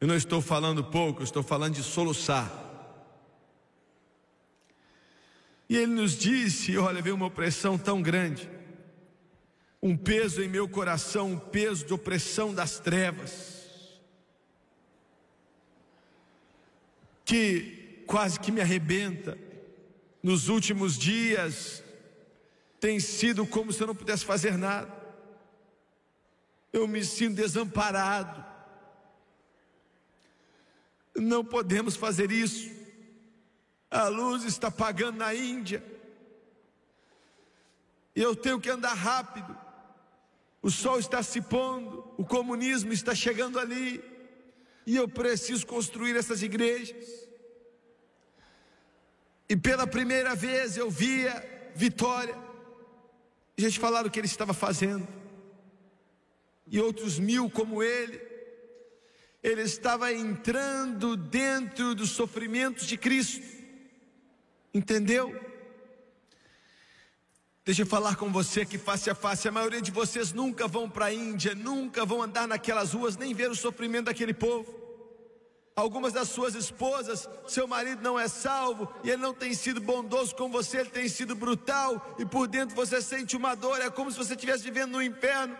Eu não estou falando pouco, eu estou falando de soluçar. E ele nos disse: Olha, veio uma opressão tão grande, um peso em meu coração, um peso de opressão das trevas, que quase que me arrebenta. Nos últimos dias, tem sido como se eu não pudesse fazer nada. Eu me sinto desamparado. Não podemos fazer isso. A luz está apagando na Índia. E eu tenho que andar rápido. O sol está se pondo, o comunismo está chegando ali. E eu preciso construir essas igrejas. E pela primeira vez eu via Vitória. A gente falaram o que ele estava fazendo. E outros mil como ele. Ele estava entrando dentro dos sofrimentos de Cristo Entendeu? Deixa eu falar com você aqui face a face. A maioria de vocês nunca vão para a Índia, nunca vão andar naquelas ruas, nem ver o sofrimento daquele povo. Algumas das suas esposas, seu marido não é salvo e ele não tem sido bondoso com você, ele tem sido brutal e por dentro você sente uma dor, é como se você estivesse vivendo no inferno.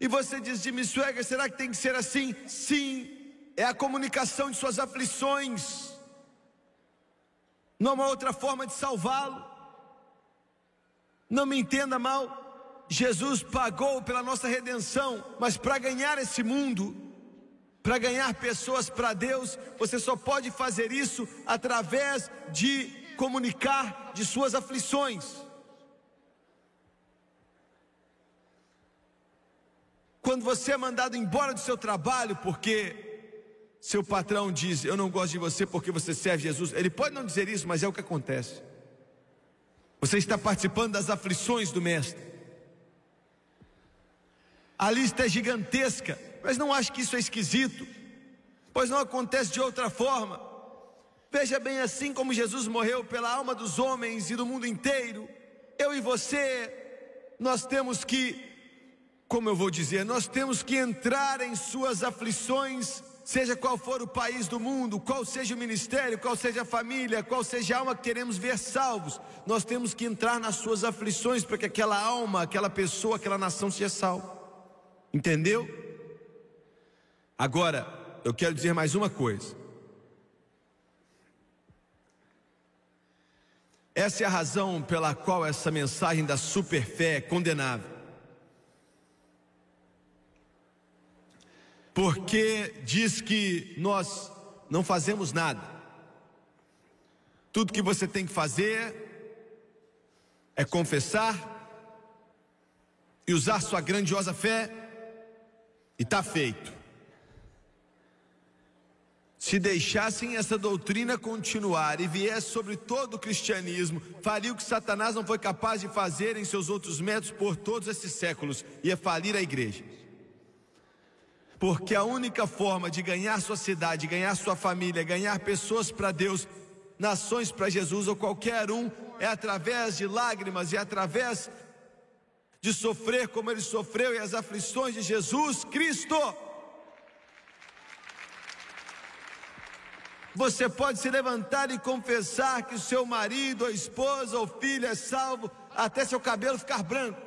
E você diz, Jimmy Swagger, será que tem que ser assim? Sim, é a comunicação de suas aflições não há uma outra forma de salvá-lo. Não me entenda mal, Jesus pagou pela nossa redenção, mas para ganhar esse mundo, para ganhar pessoas para Deus, você só pode fazer isso através de comunicar de suas aflições. Quando você é mandado embora do seu trabalho porque seu patrão diz: Eu não gosto de você porque você serve Jesus. Ele pode não dizer isso, mas é o que acontece. Você está participando das aflições do Mestre. A lista é gigantesca, mas não acho que isso é esquisito, pois não acontece de outra forma. Veja bem, assim como Jesus morreu pela alma dos homens e do mundo inteiro, eu e você, nós temos que, como eu vou dizer, nós temos que entrar em suas aflições seja qual for o país do mundo, qual seja o ministério, qual seja a família, qual seja a alma que queremos ver salvos, nós temos que entrar nas suas aflições para que aquela alma, aquela pessoa, aquela nação seja salva. Entendeu? Agora, eu quero dizer mais uma coisa. Essa é a razão pela qual essa mensagem da superfé é condenável. Porque diz que nós não fazemos nada. Tudo que você tem que fazer é confessar e usar sua grandiosa fé, e está feito. Se deixassem essa doutrina continuar e viesse sobre todo o cristianismo, faria o que Satanás não foi capaz de fazer em seus outros métodos por todos esses séculos, ia falir a igreja. Porque a única forma de ganhar sua cidade, ganhar sua família, ganhar pessoas para Deus, nações para Jesus ou qualquer um, é através de lágrimas e através de sofrer como ele sofreu e as aflições de Jesus Cristo. Você pode se levantar e confessar que o seu marido, a esposa ou filho é salvo até seu cabelo ficar branco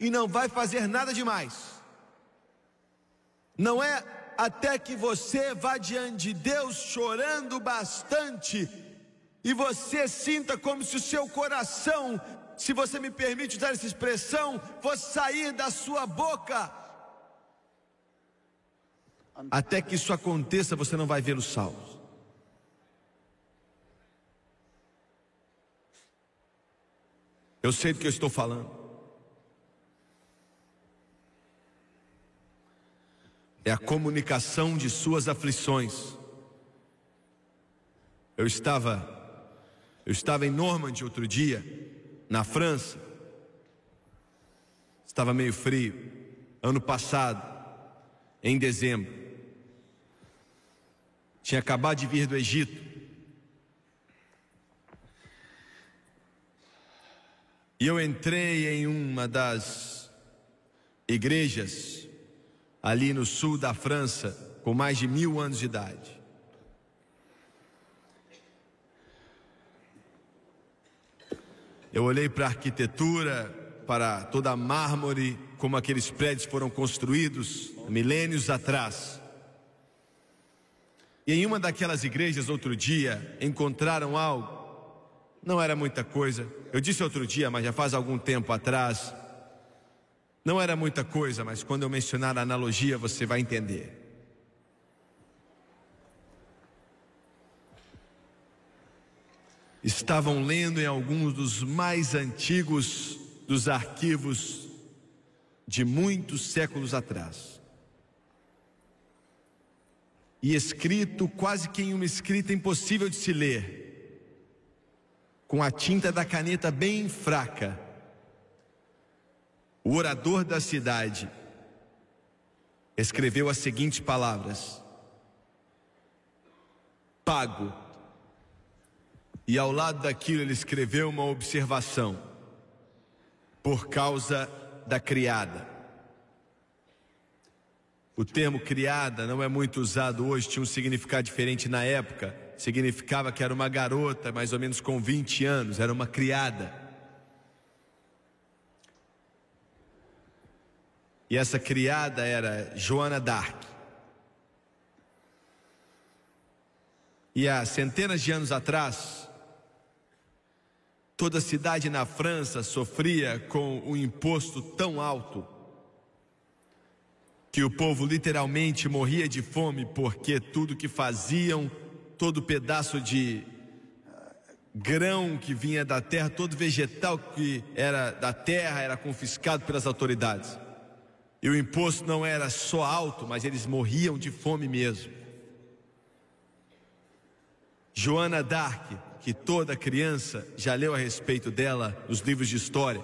e não vai fazer nada demais. Não é até que você vá diante de Deus chorando bastante e você sinta como se o seu coração, se você me permite usar essa expressão, fosse sair da sua boca. Até que isso aconteça, você não vai ver os salvos. Eu sei do que eu estou falando. É a comunicação de suas aflições. Eu estava eu estava em Normandy outro dia, na França. Estava meio frio. Ano passado, em dezembro. Tinha acabado de vir do Egito. E eu entrei em uma das igrejas ali no sul da França, com mais de mil anos de idade. Eu olhei para a arquitetura, para toda a mármore, como aqueles prédios foram construídos milênios atrás. E em uma daquelas igrejas, outro dia, encontraram algo. Não era muita coisa. Eu disse outro dia, mas já faz algum tempo atrás. Não era muita coisa, mas quando eu mencionar a analogia, você vai entender. Estavam lendo em alguns dos mais antigos dos arquivos de muitos séculos atrás e escrito quase que em uma escrita impossível de se ler, com a tinta da caneta bem fraca. O orador da cidade escreveu as seguintes palavras: Pago. E ao lado daquilo ele escreveu uma observação: por causa da criada. O termo criada não é muito usado hoje, tinha um significado diferente na época. Significava que era uma garota, mais ou menos com 20 anos, era uma criada. E essa criada era Joana d'Arc. E há centenas de anos atrás, toda cidade na França sofria com um imposto tão alto que o povo literalmente morria de fome porque tudo que faziam, todo pedaço de grão que vinha da terra, todo vegetal que era da terra era confiscado pelas autoridades. E o imposto não era só alto, mas eles morriam de fome mesmo. Joana Dark, que toda criança já leu a respeito dela nos livros de história,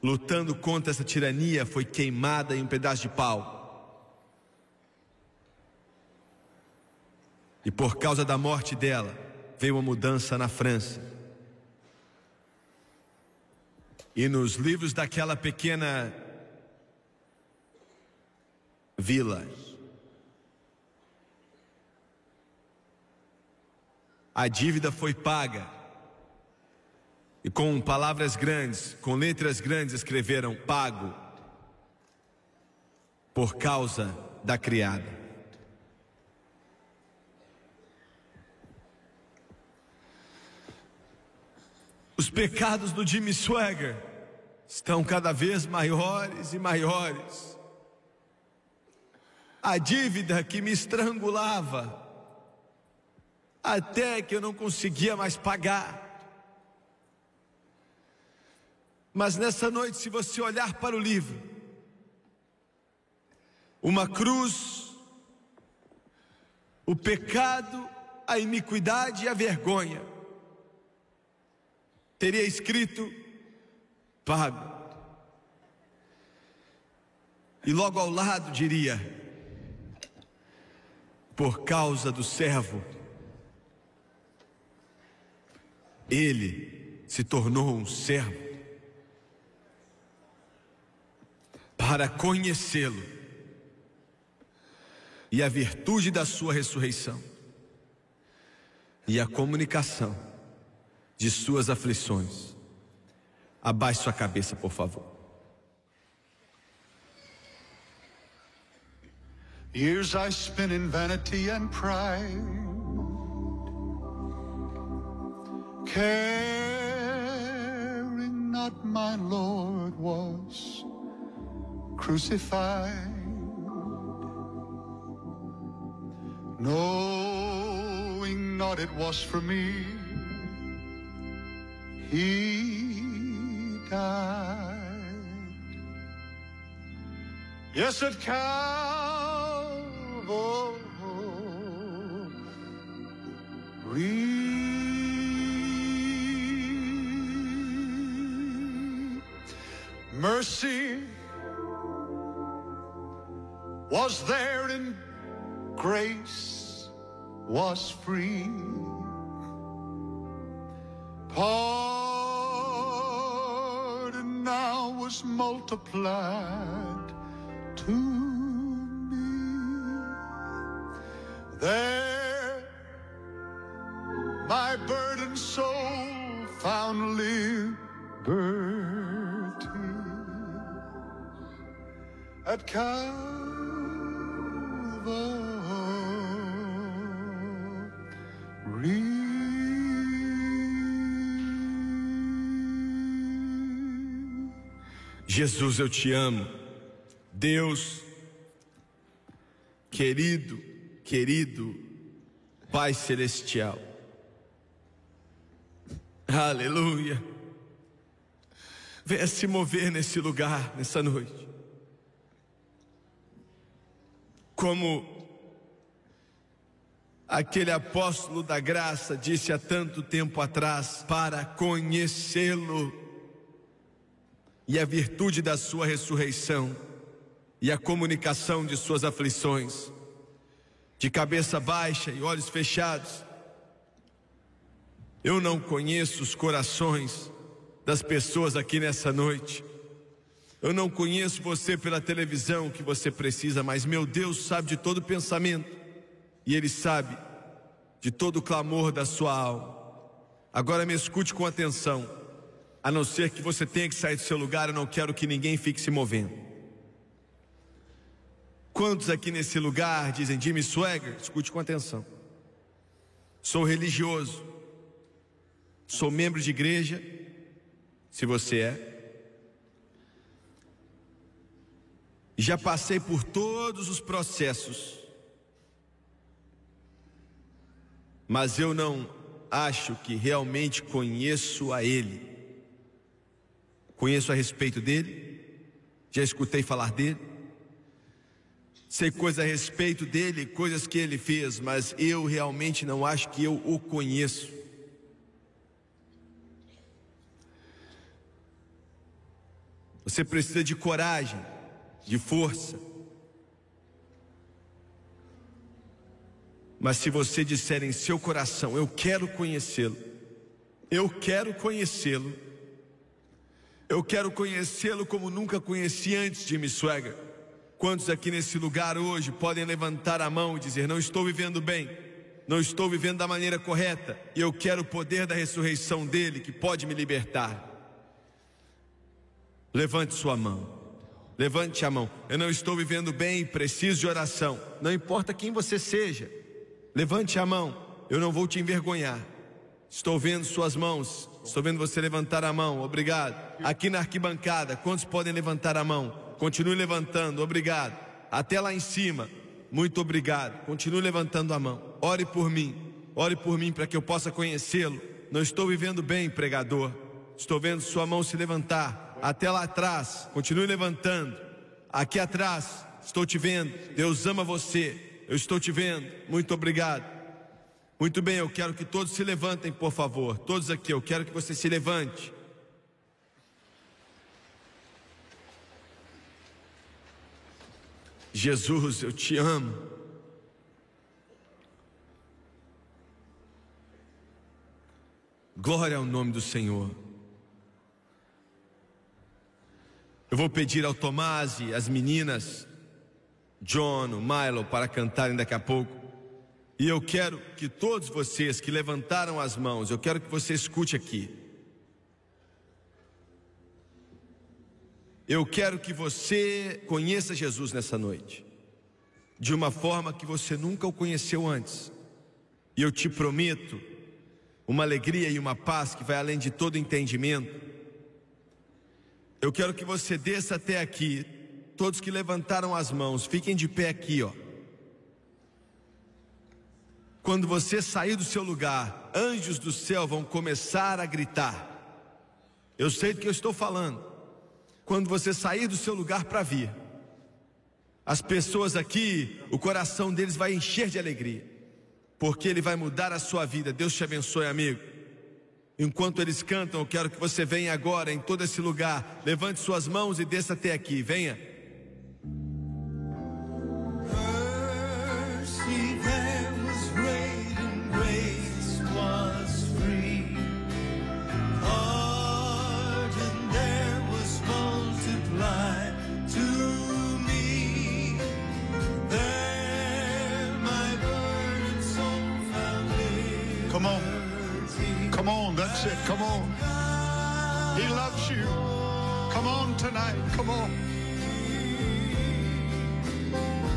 lutando contra essa tirania, foi queimada em um pedaço de pau. E por causa da morte dela, veio uma mudança na França. E nos livros daquela pequena vila, a dívida foi paga e com palavras grandes, com letras grandes, escreveram: Pago por causa da criada. Os pecados do Jimmy Swagger estão cada vez maiores e maiores. A dívida que me estrangulava, até que eu não conseguia mais pagar. Mas nessa noite, se você olhar para o livro, uma cruz, o pecado, a iniquidade e a vergonha, teria escrito pago. E logo ao lado diria, por causa do servo, ele se tornou um servo. para conhecê-lo e a virtude da sua ressurreição e a comunicação de suas aflições. Abaixe sua cabeça, por favor. Years I spent in vanity and pride, caring not my Lord was crucified, knowing not it was for me, he died. Yes, at Calvary. Mercy was there in grace was free. multiplied to. Jesus, eu te amo. Deus, querido, querido Pai Celestial. Aleluia. Venha se mover nesse lugar, nessa noite. Como aquele apóstolo da graça disse há tanto tempo atrás, para conhecê-lo e a virtude da sua ressurreição e a comunicação de suas aflições, de cabeça baixa e olhos fechados. Eu não conheço os corações das pessoas aqui nessa noite. Eu não conheço você pela televisão que você precisa, mas meu Deus sabe de todo pensamento e Ele sabe de todo clamor da sua alma. Agora me escute com atenção. A não ser que você tenha que sair do seu lugar, eu não quero que ninguém fique se movendo. Quantos aqui nesse lugar dizem Jimmy Swagger? Escute com atenção. Sou religioso. Sou membro de igreja. Se você é. Já passei por todos os processos. Mas eu não acho que realmente conheço a Ele. Conheço a respeito dele, já escutei falar dele, sei coisas a respeito dele, coisas que ele fez, mas eu realmente não acho que eu o conheço. Você precisa de coragem, de força. Mas se você disser em seu coração, eu quero conhecê-lo, eu quero conhecê-lo, eu quero conhecê-lo como nunca conheci antes, Jimmy Swagger. Quantos aqui nesse lugar hoje podem levantar a mão e dizer: Não estou vivendo bem, não estou vivendo da maneira correta, e eu quero o poder da ressurreição dele que pode me libertar? Levante sua mão. Levante a mão. Eu não estou vivendo bem, preciso de oração. Não importa quem você seja. Levante a mão. Eu não vou te envergonhar. Estou vendo suas mãos. Estou vendo você levantar a mão, obrigado. Aqui na arquibancada, quantos podem levantar a mão? Continue levantando, obrigado. Até lá em cima, muito obrigado. Continue levantando a mão. Ore por mim, ore por mim para que eu possa conhecê-lo. Não estou vivendo bem, pregador. Estou vendo sua mão se levantar. Até lá atrás, continue levantando. Aqui atrás, estou te vendo. Deus ama você. Eu estou te vendo. Muito obrigado. Muito bem, eu quero que todos se levantem, por favor. Todos aqui, eu quero que você se levante. Jesus, eu te amo. Glória ao nome do Senhor. Eu vou pedir ao Tomás e as meninas, John, Milo, para cantarem daqui a pouco. E eu quero que todos vocês que levantaram as mãos, eu quero que você escute aqui. Eu quero que você conheça Jesus nessa noite, de uma forma que você nunca o conheceu antes. E eu te prometo uma alegria e uma paz que vai além de todo entendimento. Eu quero que você desça até aqui, todos que levantaram as mãos, fiquem de pé aqui, ó. Quando você sair do seu lugar, anjos do céu vão começar a gritar. Eu sei do que eu estou falando. Quando você sair do seu lugar para vir, as pessoas aqui, o coração deles vai encher de alegria, porque ele vai mudar a sua vida. Deus te abençoe, amigo. Enquanto eles cantam, eu quero que você venha agora em todo esse lugar, levante suas mãos e desça até aqui. Venha. On, that's it. Come on. He loves you. Come on tonight. Come on.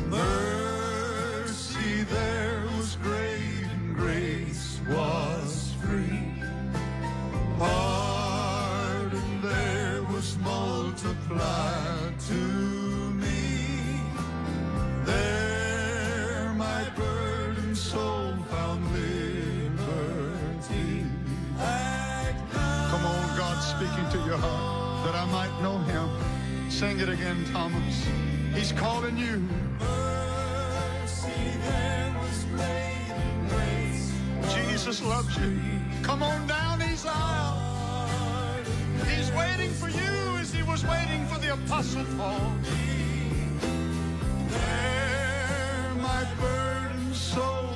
Mercy there was great and grace was free. Pardon there was multiplied to speaking to your heart that I might know him. Sing it again, Thomas. He's calling you. Jesus loves you. Come on down these aisles. He's waiting for you as he was waiting for the Apostle Paul. There my burdened soul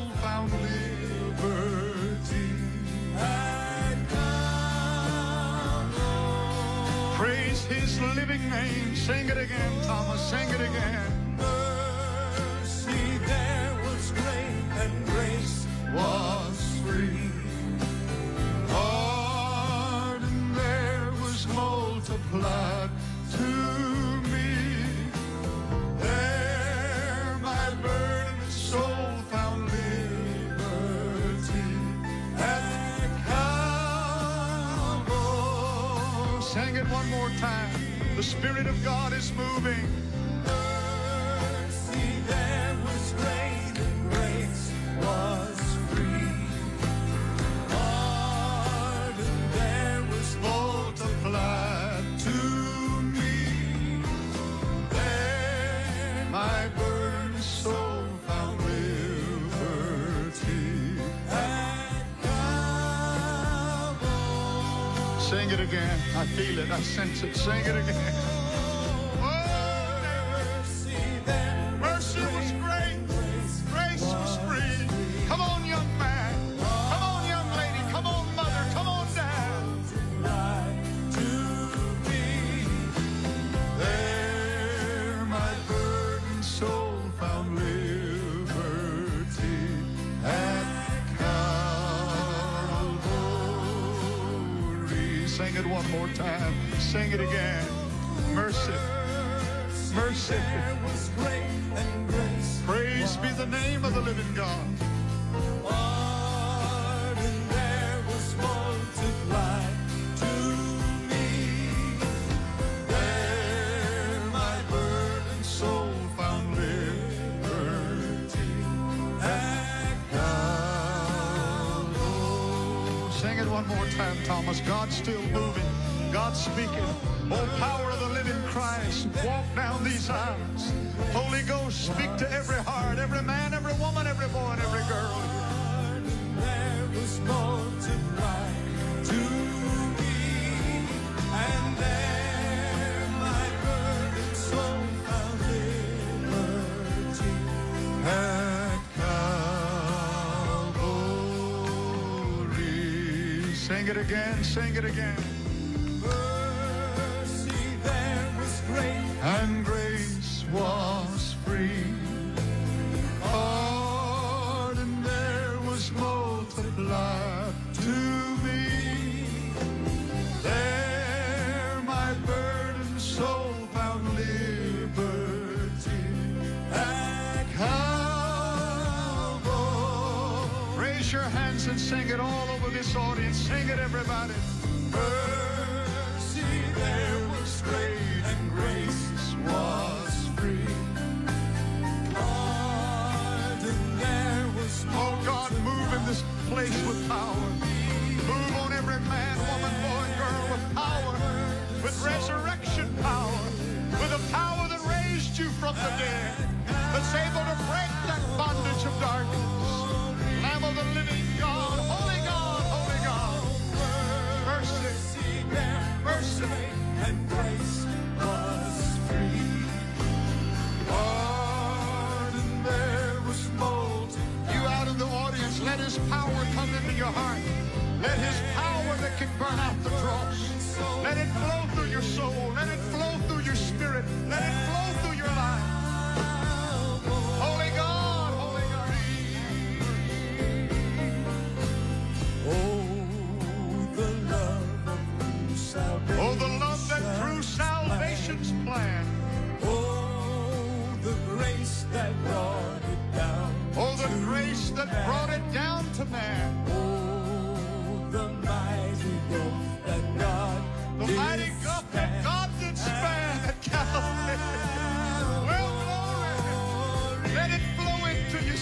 living name. Sing it again, Thomas. Sing it again. Mercy there was great and grace was free. Pardon there was multiplied Spirit of God is moving. Mercy there was great and grace was free. Pardon there was multiplied to me. There my burdened soul found liberty at Sing it again. I feel it. I sense it. Sing it again. Speaking. Oh, power of the living Christ, walk down these aisles. Holy Ghost, speak to every heart, every man, every woman, every boy, and every girl. There was multiplied to me, and there my burdened soul found liberty Calvary. Sing it again, sing it again. Sing it all over this audience. Sing it, everybody. Place with power. Move on every man, woman, boy, and girl with power, with resurrection power, with the power that raised you from the dead, that's able to break that bondage of darkness. Lamb of the living God, holy God, holy God. Mercy, mercy, your heart. Let his power that can burn out the dross. Let it flow through your soul. Let it flow through your spirit. Let it flow through your life. Holy God, Holy God. Oh, the love. Oh, the love that through salvation's plan. Oh, the grace that brought it down. Oh, the grace that brought it down to man.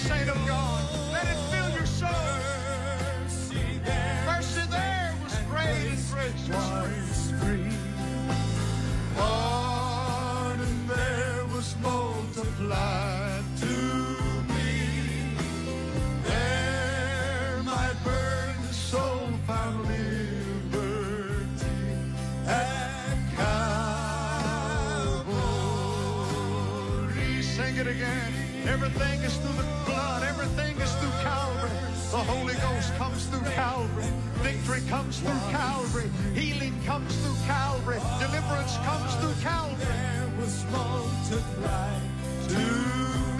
Saint of God. Let it fill your soul. mercy there was great and gracious. was free. Pardon there was multiplied to me. There my burdened soul found liberty at Calvary. Sing it again. Everything is through the blood. Everything is through Calvary. The Holy Ghost comes through Calvary. Victory comes through Calvary. Healing comes through Calvary. Deliverance comes through Calvary. There was To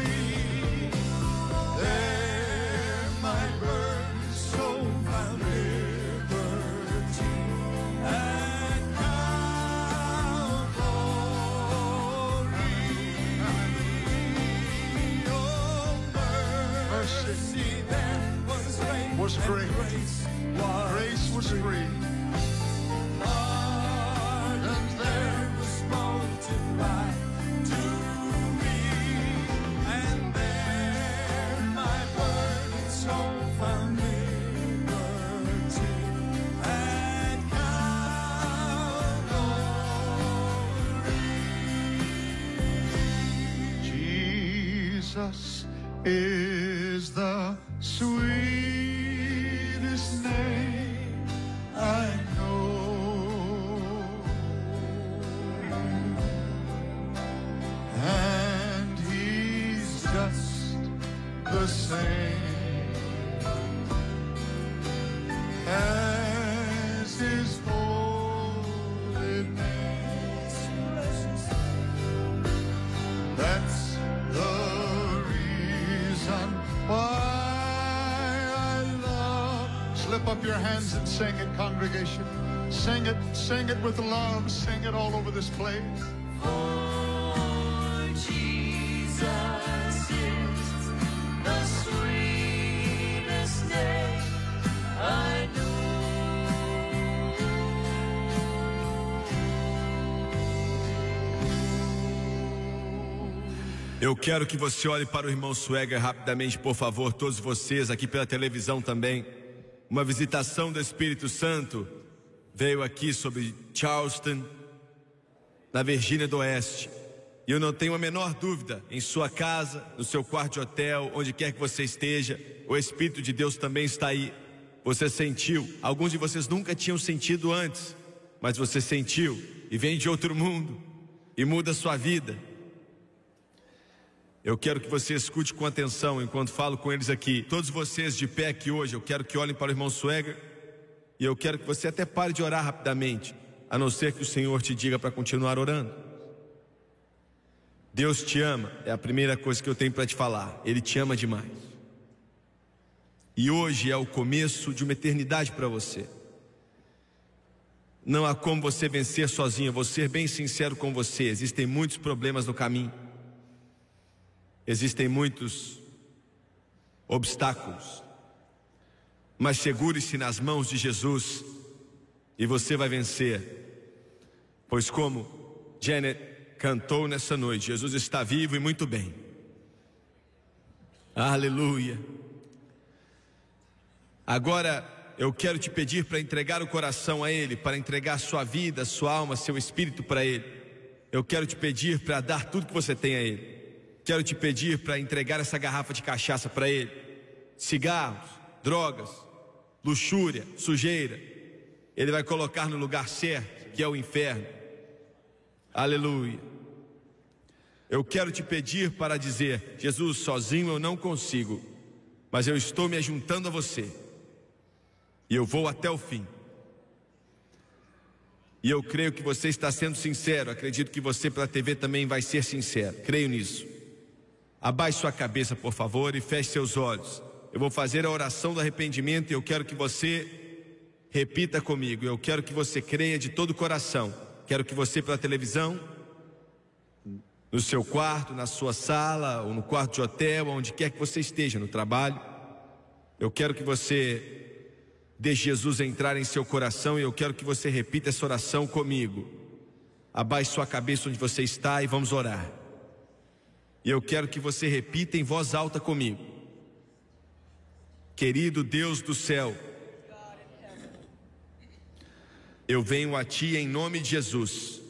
Jesus your hands and sing it, congregation. Sing it, sing it with love. Sing it all over this place. For Jesus is the sweetest name I Eu quero que você olhe para o irmão Swagger rapidamente, por favor, todos vocês aqui pela televisão também. Uma visitação do Espírito Santo veio aqui sobre Charleston, na Virgínia do Oeste. E eu não tenho a menor dúvida, em sua casa, no seu quarto de hotel, onde quer que você esteja, o Espírito de Deus também está aí. Você sentiu, alguns de vocês nunca tinham sentido antes, mas você sentiu e vem de outro mundo e muda a sua vida. Eu quero que você escute com atenção enquanto falo com eles aqui. Todos vocês de pé aqui hoje, eu quero que olhem para o irmão Swagger e eu quero que você até pare de orar rapidamente, a não ser que o Senhor te diga para continuar orando. Deus te ama, é a primeira coisa que eu tenho para te falar. Ele te ama demais. E hoje é o começo de uma eternidade para você. Não há como você vencer sozinho, vou ser bem sincero com você. Existem muitos problemas no caminho. Existem muitos obstáculos. Mas segure-se nas mãos de Jesus e você vai vencer. Pois como Janet cantou nessa noite, Jesus está vivo e muito bem. Aleluia. Agora eu quero te pedir para entregar o coração a Ele, para entregar sua vida, sua alma, seu espírito para Ele. Eu quero te pedir para dar tudo que você tem a Ele. Quero te pedir para entregar essa garrafa de cachaça para Ele. Cigarros, drogas, luxúria, sujeira. Ele vai colocar no lugar certo, que é o inferno. Aleluia. Eu quero te pedir para dizer: Jesus, sozinho eu não consigo, mas eu estou me juntando a você. E eu vou até o fim. E eu creio que você está sendo sincero. Acredito que você pela TV também vai ser sincero. Creio nisso. Abaixe sua cabeça, por favor, e feche seus olhos. Eu vou fazer a oração do arrependimento e eu quero que você repita comigo. Eu quero que você creia de todo o coração. Quero que você pela televisão, no seu quarto, na sua sala, ou no quarto de hotel, onde quer que você esteja, no trabalho, Eu quero que você deixe Jesus entrar em seu coração e eu quero que você repita essa oração comigo. Abaixe sua cabeça onde você está e vamos orar. E eu quero que você repita em voz alta comigo. Querido Deus do céu, eu venho a Ti em nome de Jesus.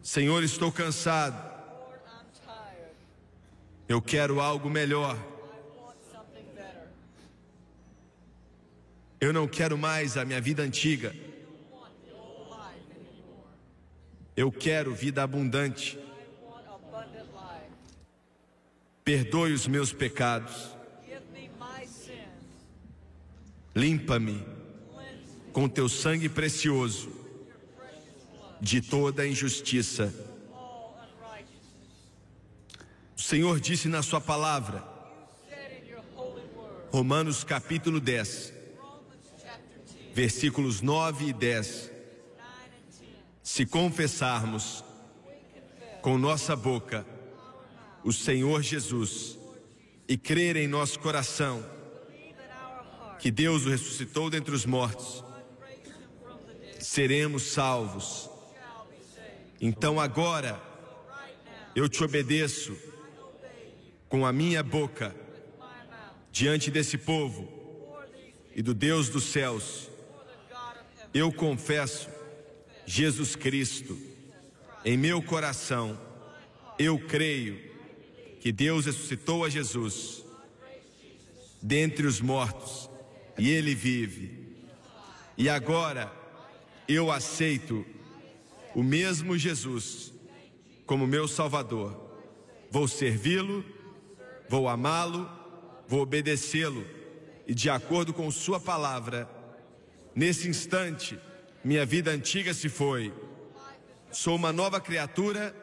Senhor, estou cansado. Eu quero algo melhor. Eu não quero mais a minha vida antiga. Eu quero vida abundante. Perdoe os meus pecados. Limpa-me com teu sangue precioso de toda injustiça. O Senhor disse na sua palavra, Romanos capítulo 10, Romans chapter 10, versículos 9 e 10. 9 and 10. Se confessarmos com nossa boca o Senhor Jesus e crer em nosso coração que Deus o ressuscitou dentre os mortos, seremos salvos. Então agora eu te obedeço com a minha boca diante desse povo e do Deus dos céus. Eu confesso Jesus Cristo em meu coração. Eu creio que Deus ressuscitou a Jesus dentre os mortos e ele vive. E agora eu aceito o mesmo Jesus como meu Salvador. Vou servi-lo, vou amá-lo, vou obedecê-lo e de acordo com Sua palavra, nesse instante, minha vida antiga se foi. Sou uma nova criatura,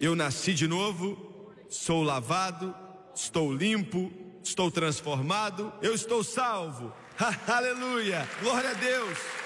eu nasci de novo, sou lavado, estou limpo, estou transformado, eu estou salvo. Aleluia! Glória a Deus!